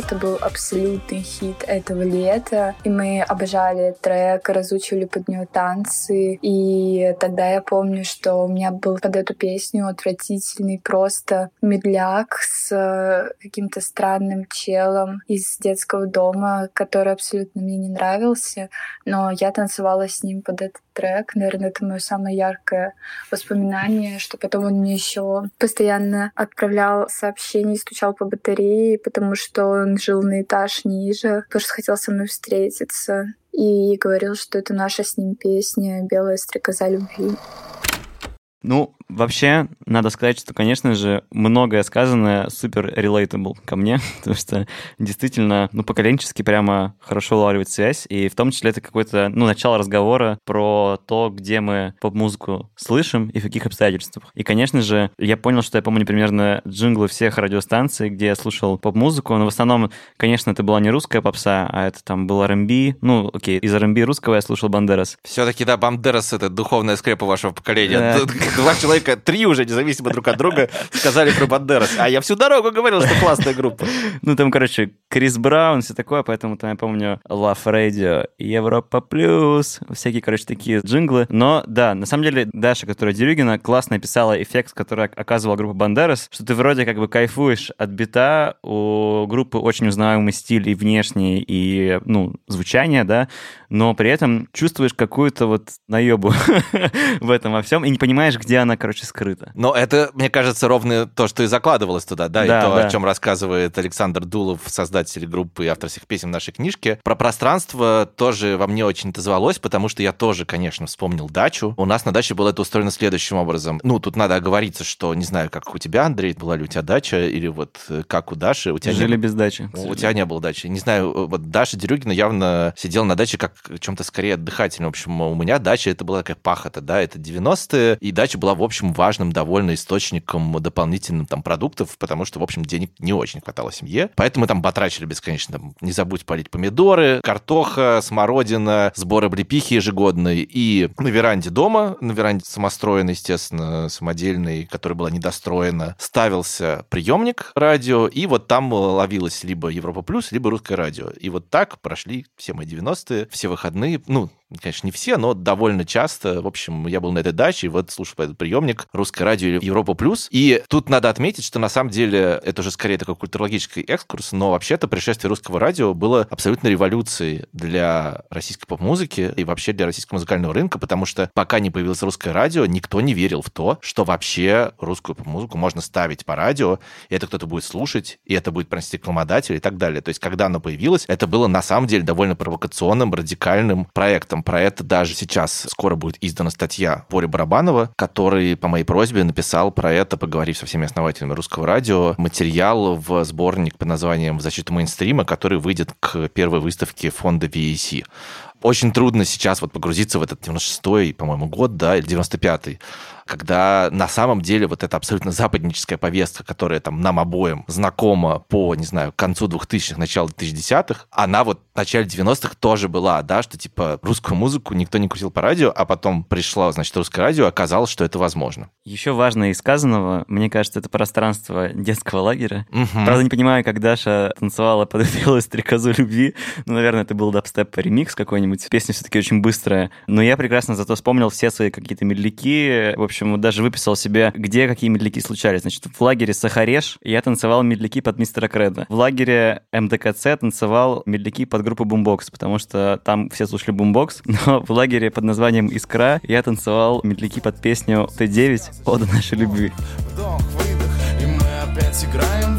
Это был абсолютный хит этого лета, и мы обожали трек, разучивали под нее танцы, и тогда я помню, что у меня был под эту песню отвратительный просто медляк с каким-то странным челом из детского дома, который абсолютно мне не нравился, но я танцевала с ним под этот трек. Наверное, это мое самое яркое воспоминание, что потом он мне еще постоянно отправлял сообщения стучал по батарее, потому что он жил на этаж ниже, просто хотел со мной встретиться и говорил, что это наша с ним песня «Белая стрекоза любви». Ну, вообще, надо сказать, что, конечно же, многое сказанное супер relatable ко мне, потому что действительно, ну, поколенчески прямо хорошо улавливать связь, и в том числе это какое-то, ну, начало разговора про то, где мы поп-музыку слышим и в каких обстоятельствах. И, конечно же, я понял, что я помню примерно джинглы всех радиостанций, где я слушал поп-музыку, но в основном, конечно, это была не русская попса, а это там был R&B, ну, окей, из R&B русского я слушал Бандерас. Все-таки, да, Бандерас — это духовная скрепа вашего поколения. Два человека, три уже, независимо друг от друга, сказали про Бандерас. А я всю дорогу говорил, что классная группа. Ну, там, короче, Крис Браун, все такое, поэтому там я помню Love Radio, Европа Плюс, всякие, короче, такие джинглы. Но, да, на самом деле, Даша, которая Дерюгина, классно описала эффект, который оказывала группа Бандерас, что ты вроде как бы кайфуешь от бита, у группы очень узнаваемый стиль и внешний, и, ну, звучание, да, но при этом чувствуешь какую-то вот наебу в этом во всем и не понимаешь, где она, короче, скрыта. Но это, мне кажется, ровно то, что и закладывалось туда, да, Да, и то, да. о чем рассказывает Александр Дулов, создатель группы и автор всех песен в нашей книжке. Про пространство тоже во мне очень отозвалось, потому что я тоже, конечно, вспомнил дачу. У нас на даче было это устроено следующим образом. Ну, тут надо оговориться, что не знаю, как у тебя, Андрей, была ли у тебя дача, или вот э, как у Даши. У тебя не Жили было- без дачи. У тебя не было дачи. Не знаю, э, вот Даша Дерюгина явно сидела на даче как чем-то скорее отдыхательным. В общем, у меня дача это была такая пахота, да, это 90-е, и дача была, в общем, важным довольно источником дополнительным там продуктов, потому что, в общем, денег не очень хватало семье. Поэтому там батрачили бесконечно. Там, не забудь полить помидоры, картоха, смородина, сбор облепихи ежегодный. И на веранде дома, на веранде самостроенной, естественно, самодельной, которая была недостроена, ставился приемник радио, и вот там ловилось либо Европа Плюс, либо русское радио. И вот так прошли все мои 90-е, все выходные. Ну, конечно, не все, но довольно часто. В общем, я был на этой даче, и вот слушал этот приемник русское радио или Европа Плюс. И тут надо отметить, что на самом деле это уже скорее такой культурологический экскурс, но вообще-то пришествие русского радио было абсолютно революцией для российской поп-музыки и вообще для российского музыкального рынка, потому что пока не появилось русское радио, никто не верил в то, что вообще русскую поп-музыку можно ставить по радио, и это кто-то будет слушать, и это будет пронести рекламодатель и так далее. То есть, когда оно появилось, это было на самом деле довольно провокационным, радикальным проектом. Про это даже сейчас скоро будет издана статья Бори Барабанова, который по моей просьбе написал про это, поговорив со всеми основателями русского радио, материал в сборник под названием «В защиту мейнстрима», который выйдет к первой выставке фонда VAC. Очень трудно сейчас вот погрузиться в этот 96-й, по-моему, год, да, или 95-й, когда на самом деле вот эта абсолютно западническая повестка, которая там нам обоим знакома по, не знаю, концу 2000-х, началу 2010-х, она вот в начале 90-х тоже была, да, что типа русскую музыку никто не крутил по радио, а потом пришло, значит, русское радио, оказалось, что это возможно. Еще важное из сказанного, мне кажется, это пространство детского лагеря. Мгм. Правда, не понимаю, как Даша танцевала под белую стрекозу любви. Ну, наверное, это был дабстеп ремикс какой-нибудь. Песня все-таки очень быстрая. Но я прекрасно зато вспомнил все свои какие-то медляки. В общем, вот даже выписал себе, где какие медляки случались. Значит, в лагере Сахареж я танцевал медляки под Мистера Кредо. В лагере МДКЦ танцевал медляки под группу Бумбокс, потому что там все слушали Бумбокс. Но в лагере под названием Искра я танцевал медляки под песню Т9 «Ода нашей любви». Вдох, выдох, и мы опять играем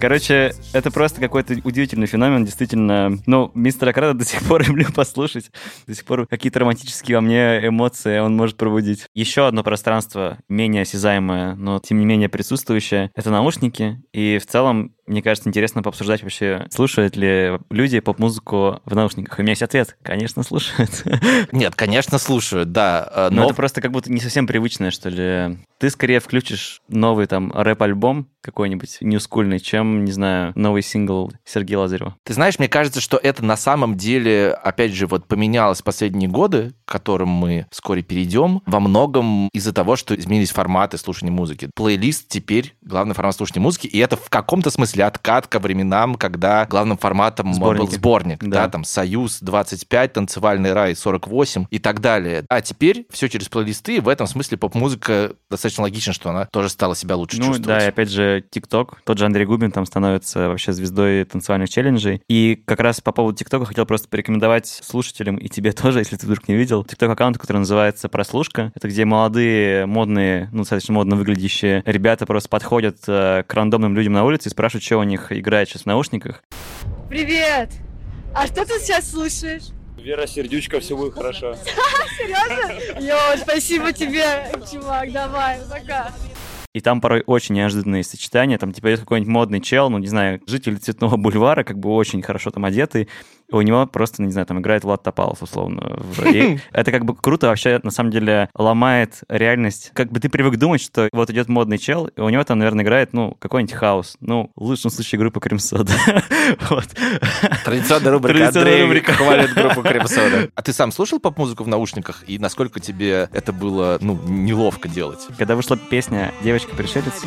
Короче, это просто какой-то удивительный феномен, действительно. Ну, мистера Крада до сих пор люблю послушать. До сих пор какие-то романтические во мне эмоции он может пробудить. Еще одно пространство, менее осязаемое, но тем не менее присутствующее, это наушники. И в целом мне кажется, интересно пообсуждать вообще, слушают ли люди поп-музыку в наушниках. И у меня есть ответ. Конечно, слушают. Нет, конечно, слушают, да. э, Но Но это просто как будто не совсем привычное, что ли. Ты скорее включишь новый там рэп-альбом какой-нибудь ньюскульный, чем, не знаю, новый сингл Сергея Лазарева. Ты знаешь, мне кажется, что это на самом деле, опять же, вот поменялось последние годы, к которым мы вскоре перейдем, во многом из-за того, что изменились форматы слушания музыки. Плейлист теперь главный формат слушания музыки, и это в каком-то смысле откат ко временам, когда главным форматом был Сборники. сборник, да. Да. там «Союз 25», «Танцевальный рай 48» и так далее. А теперь все через плейлисты, и в этом смысле поп-музыка достаточно логично, что она тоже стала себя лучше Ну чувствовать. да, и опять же, ТикТок. Тот же Андрей Губин там становится вообще звездой танцевальных челленджей. И как раз по поводу ТикТока хотел просто порекомендовать слушателям и тебе тоже, если ты вдруг не видел, ТикТок-аккаунт, который называется «Прослушка». Это где молодые, модные, ну, достаточно модно выглядящие ребята просто подходят э, к рандомным людям на улице и спрашивают, что у них играет сейчас в наушниках. Привет! А что ты сейчас слушаешь? Вера Сердючка, все будет хорошо. Серьезно? Йо, спасибо тебе, чувак, давай, пока. И там порой очень неожиданные сочетания. Там типа есть какой-нибудь модный чел, ну, не знаю, житель Цветного бульвара, как бы очень хорошо там одетый, у него просто, не знаю, там играет Влад Топалов, условно. И это как бы круто вообще, на самом деле, ломает реальность. Как бы ты привык думать, что вот идет модный чел, и у него там, наверное, играет, ну, какой-нибудь хаос. Ну, в лучшем случае группа Кремсода. Вот. Традиционная рубрика Традиционная Андрей рубрика. хвалит группу Кремсода. А ты сам слушал поп-музыку в наушниках? И насколько тебе это было, ну, неловко делать? Когда вышла песня «Девочка-пришелец»,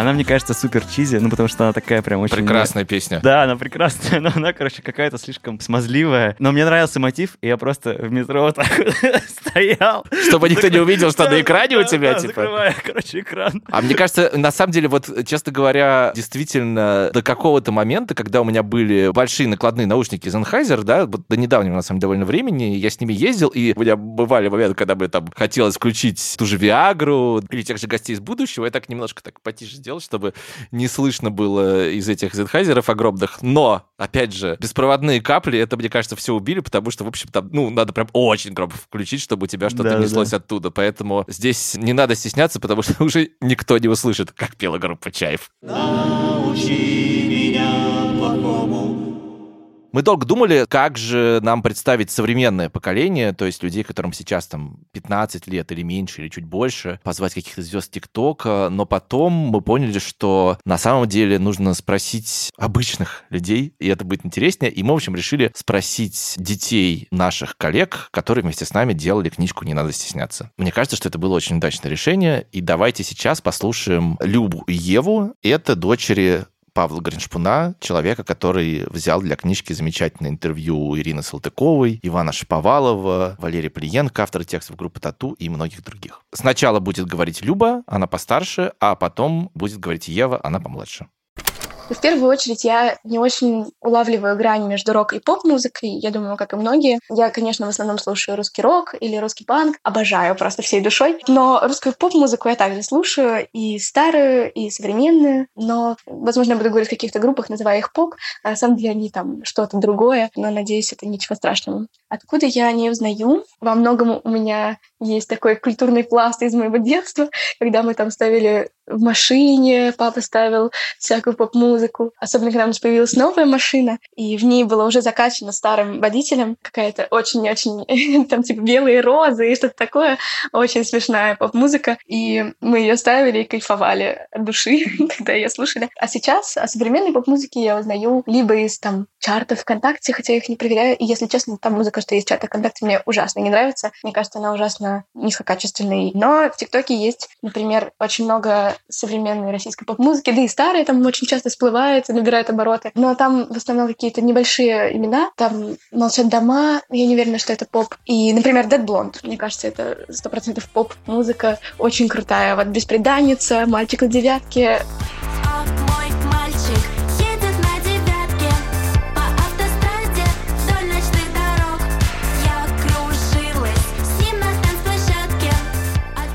она, мне кажется, супер чизи, ну, потому что она такая прям очень... Прекрасная песня. Да, она прекрасная, но она, короче, какая-то слишком смазливая. Но мне нравился мотив, и я просто в метро вот так вот стоял. Чтобы никто не увидел, что на экране у тебя, типа. короче, экран. А мне кажется, на самом деле, вот, честно говоря, действительно, до какого-то момента, когда у меня были большие накладные наушники Sennheiser, да, вот до недавнего, на самом деле, довольно времени, я с ними ездил, и у меня бывали моменты, когда мне там хотелось включить ту же Виагру или тех же гостей из будущего, я так немножко так потише сделал, чтобы не слышно было из этих Sennheiser огромных. Но, опять же, беспроводные капли, это, мне кажется, все убили, потому что, в общем, там, ну, надо прям очень громко включить, чтобы у тебя что-то Да-да-да. неслось оттуда. Поэтому здесь не надо стесняться, потому что уже никто не услышит, как пела группа Чаев. Научи Мы долго думали, как же нам представить современное поколение, то есть людей, которым сейчас там 15 лет или меньше, или чуть больше, позвать каких-то звезд ТикТока, но потом мы поняли, что на самом деле нужно спросить обычных людей, и это будет интереснее, и мы, в общем, решили спросить детей наших коллег, которые вместе с нами делали книжку «Не надо стесняться». Мне кажется, что это было очень удачное решение, и давайте сейчас послушаем Любу и Еву. Это дочери Павла Гриншпуна, человека, который взял для книжки замечательное интервью Ирины Салтыковой, Ивана Шаповалова, Валерия Плиенко, автора текстов группы Тату и многих других. Сначала будет говорить Люба, она постарше, а потом будет говорить Ева, она помладше. В первую очередь, я не очень улавливаю грань между рок и поп-музыкой. Я думаю, как и многие. Я, конечно, в основном слушаю русский рок или русский панк. Обожаю просто всей душой. Но русскую поп-музыку я также слушаю. И старую, и современную. Но, возможно, я буду говорить о каких-то группах, называя их поп. А на самом деле они там что-то другое. Но, надеюсь, это ничего страшного. Откуда я не узнаю? Во многом у меня есть такой культурный пласт из моего детства, когда мы там ставили в машине, папа ставил всякую поп-музыку. Особенно, когда у нас появилась новая машина, и в ней было уже закачано старым водителем какая-то очень-очень, там типа белые розы и что-то такое. Очень смешная поп-музыка. И мы ее ставили и кайфовали от души, когда ее слушали. А сейчас о современной поп-музыке я узнаю либо из там чартов ВКонтакте, хотя я их не проверяю. И, если честно, там музыка, что есть чартах ВКонтакте, мне ужасно не нравится. Мне кажется, она ужасно низкокачественная. Но в ТикТоке есть, например, очень много современной российской поп-музыки, да и старые там очень часто всплывает, набирает обороты. Но там в основном какие-то небольшие имена. Там «Молчат дома», я не уверена, что это поп. И, например, Dead Blonde. Мне кажется, это сто процентов поп-музыка. Очень крутая. Вот «Беспреданница», «Мальчик на девятке».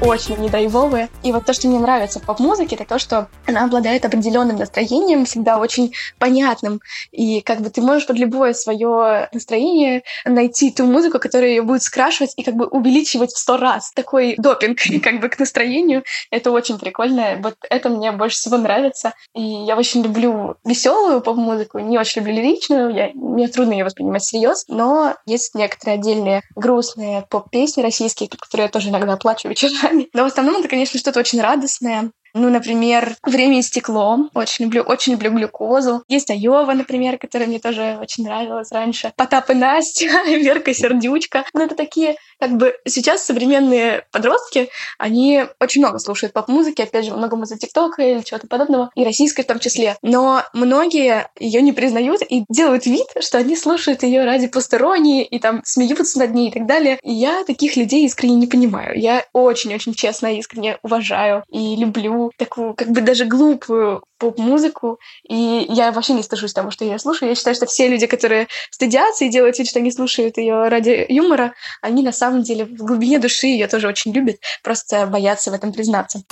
Очень недрайвовые. И вот то, что мне нравится в поп-музыке, это то, что она обладает определенным настроением, всегда очень понятным. И как бы ты можешь под любое свое настроение найти ту музыку, которая ее будет скрашивать и как бы увеличивать в сто раз. Такой допинг как бы к настроению. Это очень прикольно. Вот это мне больше всего нравится. И я очень люблю веселую поп-музыку, не очень люблю лиричную. Я, мне трудно ее воспринимать всерьез, но есть некоторые отдельные грустные поп-песни российские, которые я тоже иногда плачу вечерами. Но в основном это, конечно, что-то очень радостное. Ну, например, «Время и стекло». Очень люблю, очень люблю глюкозу. Есть Айова, например, которая мне тоже очень нравилась раньше. Потап и Настя, Верка Сердючка. Ну, это такие, как бы, сейчас современные подростки, они очень много слушают поп-музыки, опять же, много из-за ТикТока или чего-то подобного, и российской в том числе. Но многие ее не признают и делают вид, что они слушают ее ради посторонней и там смеются над ней и так далее. И я таких людей искренне не понимаю. Я очень-очень честно и искренне уважаю и люблю такую, как бы даже глупую поп-музыку, и я вообще не стыжусь того, что я слушаю. Я считаю, что все люди, которые стыдятся и делают вид, что они слушают ее ради юмора, они на самом деле в глубине души ее тоже очень любят, просто боятся в этом признаться.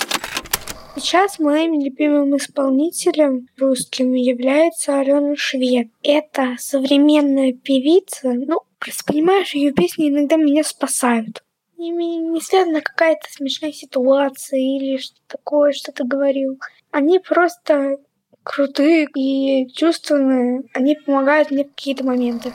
Сейчас моим любимым исполнителем русским является Алена Швед. Это современная певица. Ну, понимаешь, ее песни иногда меня спасают ними не связана какая-то смешная ситуация или что такое, что ты говорил. Они просто крутые и чувственные. Они помогают мне в какие-то моменты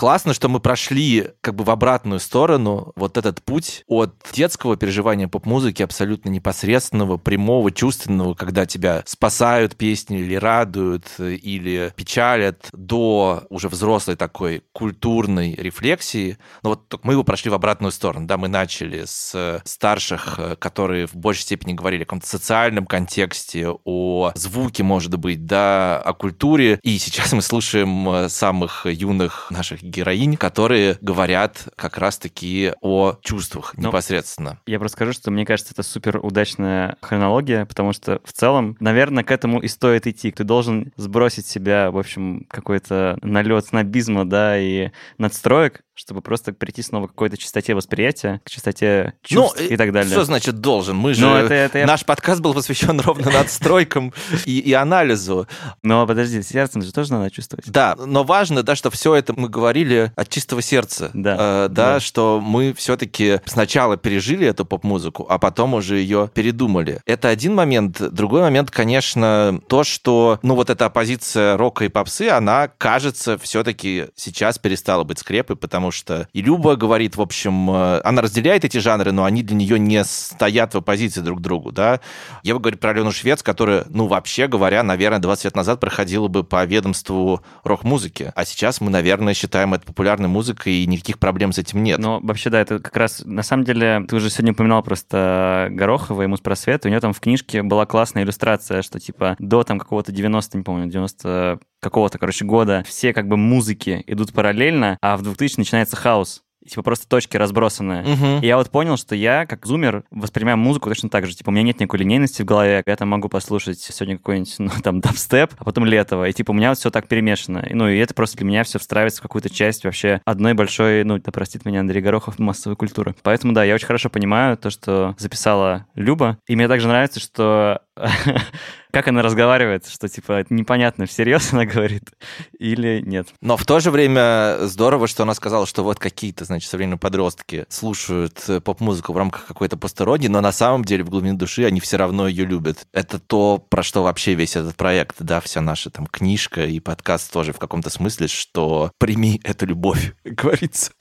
классно, что мы прошли как бы в обратную сторону вот этот путь от детского переживания поп-музыки абсолютно непосредственного, прямого, чувственного, когда тебя спасают песни или радуют, или печалят, до уже взрослой такой культурной рефлексии. Но вот мы его прошли в обратную сторону. Да, мы начали с старших, которые в большей степени говорили о каком-то социальном контексте, о звуке, может быть, да, о культуре. И сейчас мы слушаем самых юных наших героинь, которые говорят как раз-таки о чувствах ну, непосредственно. Я просто скажу, что мне кажется, это супер удачная хронология, потому что в целом, наверное, к этому и стоит идти. Ты должен сбросить себя, в общем, какой-то налет снобизма, да, и надстроек, чтобы просто прийти снова к какой-то чистоте восприятия, к чистоте чувств ну, и так далее. Что значит должен? Мы же... это, это Наш подкаст был посвящен ровно надстройкам и, и анализу. Но подожди, сердцем же тоже надо чувствовать. Да, но важно, да, что все это мы говорили от чистого сердца. Да. Э, да, да, что мы все-таки сначала пережили эту поп-музыку, а потом уже ее передумали. Это один момент. Другой момент, конечно, то, что, ну, вот эта оппозиция рока и попсы, она, кажется, все-таки сейчас перестала быть скрепой, потому что и Люба говорит, в общем, э, она разделяет эти жанры, но они для нее не стоят в оппозиции друг к другу, да. Я бы говорю про Алену Швец, которая, ну, вообще говоря, наверное, 20 лет назад проходила бы по ведомству рок-музыки, а сейчас мы, наверное, считаем это популярной музыкой, и никаких проблем с этим нет. Но вообще, да, это как раз, на самом деле, ты уже сегодня упоминал просто Горохова и Муспросвет, у нее там в книжке была классная иллюстрация, что, типа, до там какого-то 90, не помню, 90 какого-то, короче, года все как бы музыки идут параллельно, а в 2000 начинается хаос типа просто точки разбросанные. Uh-huh. И я вот понял, что я, как зумер, воспринимаю музыку точно так же. Типа, у меня нет никакой линейности в голове. Я там могу послушать сегодня какой-нибудь, ну, там, дабстеп, а потом летово. И, типа, у меня вот все так перемешано. И, ну, и это просто для меня все встраивается в какую-то часть вообще одной большой, ну, да простит меня Андрей Горохов, массовой культуры. Поэтому, да, я очень хорошо понимаю то, что записала Люба. И мне также нравится, что как она разговаривает, что типа непонятно, всерьез она говорит или нет. Но в то же время здорово, что она сказала, что вот какие-то, значит, современные подростки слушают э, поп-музыку в рамках какой-то посторонней, но на самом деле в глубине души они все равно ее любят. Это то, про что вообще весь этот проект, да, вся наша там книжка и подкаст тоже в каком-то смысле, что прими эту любовь, говорится.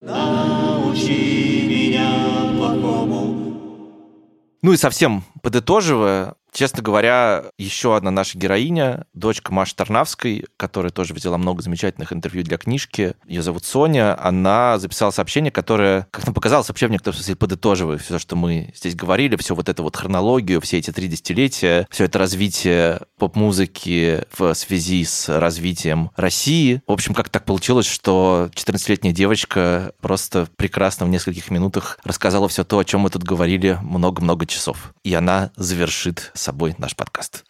Научи меня плохому. Ну и совсем подытоживая, Честно говоря, еще одна наша героиня, дочка Маши Тарнавской, которая тоже взяла много замечательных интервью для книжки. Ее зовут Соня. Она записала сообщение, которое, как нам показалось, вообще в некотором смысле подытоживает все, что мы здесь говорили, все вот это вот хронологию, все эти три десятилетия, все это развитие поп-музыки в связи с развитием России. В общем, как так получилось, что 14-летняя девочка просто прекрасно в нескольких минутах рассказала все то, о чем мы тут говорили много-много часов. И она завершит собой наш подкаст.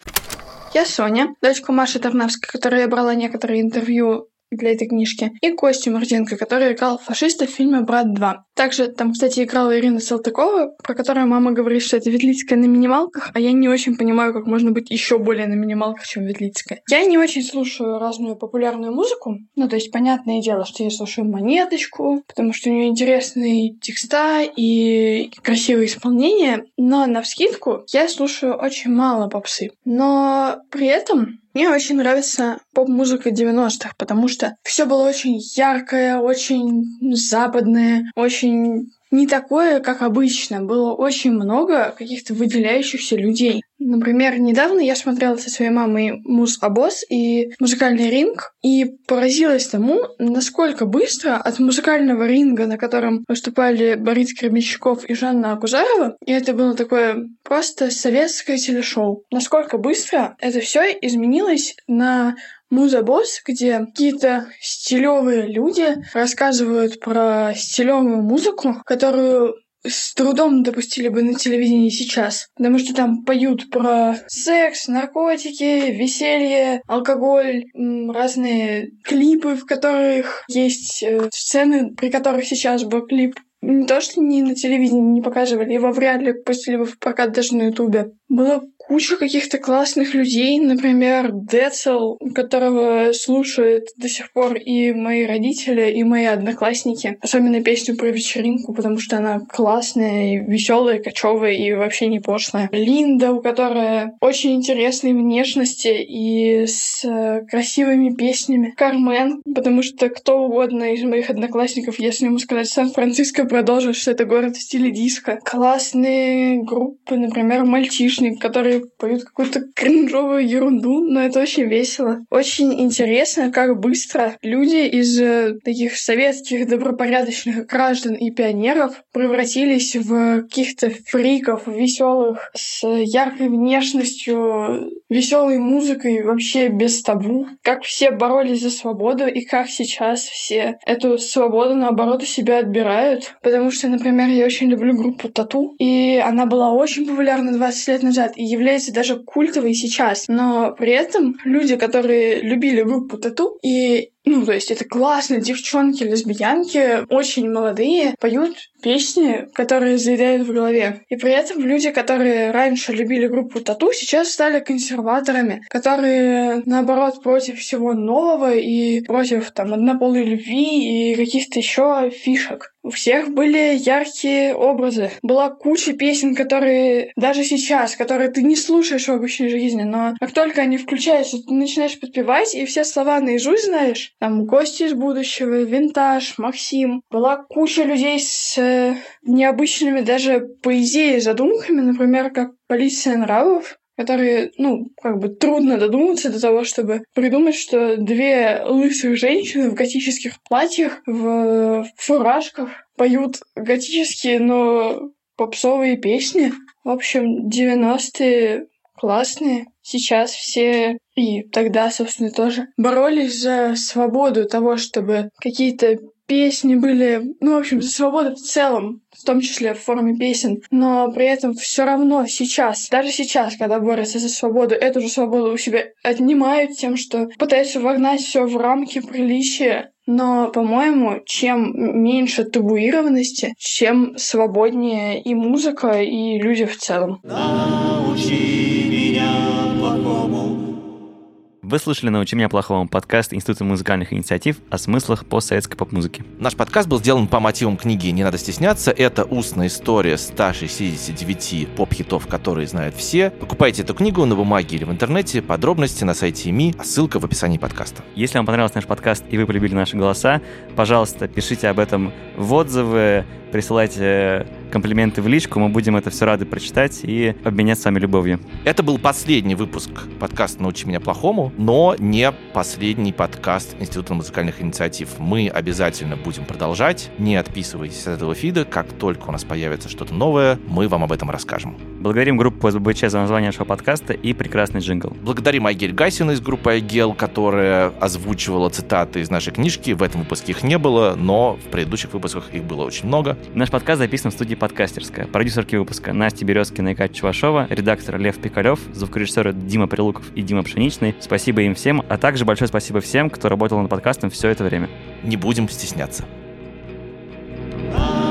Я Соня, дочка Маши Тарнавской, которой я брала некоторые интервью для этой книжки, и Костю Мартенко, который играл фашиста в фильме «Брат 2». Также там, кстати, играла Ирина Салтыкова, про которую мама говорит, что это Ветлицкая на минималках, а я не очень понимаю, как можно быть еще более на минималках, чем Ветлицкая. Я не очень слушаю разную популярную музыку, ну, то есть, понятное дело, что я слушаю Монеточку, потому что у нее интересные текста и красивые исполнения, но на вскидку я слушаю очень мало попсы. Но при этом мне очень нравится поп-музыка 90-х, потому что все было очень яркое, очень западное, очень не такое, как обычно. Было очень много каких-то выделяющихся людей. Например, недавно я смотрела со своей мамой Муз Абос и музыкальный ринг, и поразилась тому, насколько быстро от музыкального ринга, на котором выступали Борис Гребенщиков и Жанна Акузарова, и это было такое просто советское телешоу, насколько быстро это все изменилось на Муза Босс, где какие-то стилевые люди рассказывают про стилевую музыку, которую с трудом допустили бы на телевидении сейчас, потому что там поют про секс, наркотики, веселье, алкоголь, разные клипы, в которых есть э, сцены, при которых сейчас был клип не то, что не на телевидении не показывали, его вряд ли пустили бы в прокат даже на Ютубе. Было куча каких-то классных людей, например, Децл, которого слушают до сих пор и мои родители, и мои одноклассники. Особенно песню про вечеринку, потому что она классная, веселая, кочевая и вообще не пошлая. Линда, у которой очень интересной внешности и с э, красивыми песнями. Кармен, потому что кто угодно из моих одноклассников, если ему сказать Сан-Франциско, продолжит, что это город в стиле диско. Классные группы, например, Мальчишник, который поют какую-то кринжовую ерунду, но это очень весело. Очень интересно, как быстро люди из э, таких советских добропорядочных граждан и пионеров превратились в каких-то фриков веселых с яркой внешностью, веселой музыкой, вообще без табу. Как все боролись за свободу и как сейчас все эту свободу наоборот у себя отбирают. Потому что, например, я очень люблю группу Тату, и она была очень популярна 20 лет назад и является является даже культовой сейчас. Но при этом люди, которые любили группу Тату и ну, то есть это классно, девчонки, лесбиянки, очень молодые, поют песни, которые заедают в голове. И при этом люди, которые раньше любили группу Тату, сейчас стали консерваторами, которые, наоборот, против всего нового и против там однополой любви и каких-то еще фишек. У всех были яркие образы. Была куча песен, которые даже сейчас, которые ты не слушаешь в обычной жизни, но как только они включаются, ты начинаешь подпевать, и все слова наизусть знаешь, там гости из будущего, винтаж, Максим. Была куча людей с э, необычными даже по идее задумками, например, как полиция нравов, которые, ну, как бы трудно додуматься до того, чтобы придумать, что две лысых женщины в готических платьях, в фуражках поют готические, но попсовые песни. В общем, 90-е классные. Сейчас все и тогда, собственно, тоже боролись за свободу того, чтобы какие-то песни были, ну, в общем, за свободу в целом, в том числе в форме песен, но при этом все равно сейчас, даже сейчас, когда борются за свободу, эту же свободу у себя отнимают тем, что пытаются вогнать все в рамки приличия. Но, по-моему, чем меньше табуированности, чем свободнее и музыка, и люди в целом. Научи вы слушали «Научи меня плохому» подкаст Института музыкальных инициатив о смыслах постсоветской поп-музыки. Наш подкаст был сделан по мотивам книги «Не надо стесняться». Это устная история 169 поп-хитов, которые знают все. Покупайте эту книгу на бумаге или в интернете. Подробности на сайте МИ, а ссылка в описании подкаста. Если вам понравился наш подкаст и вы полюбили наши голоса, пожалуйста, пишите об этом в отзывы, присылайте комплименты в личку, мы будем это все рады прочитать и обменяться с вами любовью. Это был последний выпуск подкаста «Научи меня плохому», но не последний подкаст Института музыкальных инициатив. Мы обязательно будем продолжать. Не отписывайтесь от этого фида. Как только у нас появится что-то новое, мы вам об этом расскажем. Благодарим группу СББЧ за название нашего подкаста и прекрасный джингл. Благодарим Айгель Гасина из группы Айгел, которая озвучивала цитаты из нашей книжки. В этом выпуске их не было, но в предыдущих выпусках их было очень много. Наш подкаст записан в студии подкастерская. Продюсерки выпуска Настя Березкина и Катя Чувашова, редактор Лев Пикалев, звукорежиссеры Дима Прилуков и Дима Пшеничный. Спасибо им всем, а также большое спасибо всем, кто работал над подкастом все это время. Не будем стесняться. Научи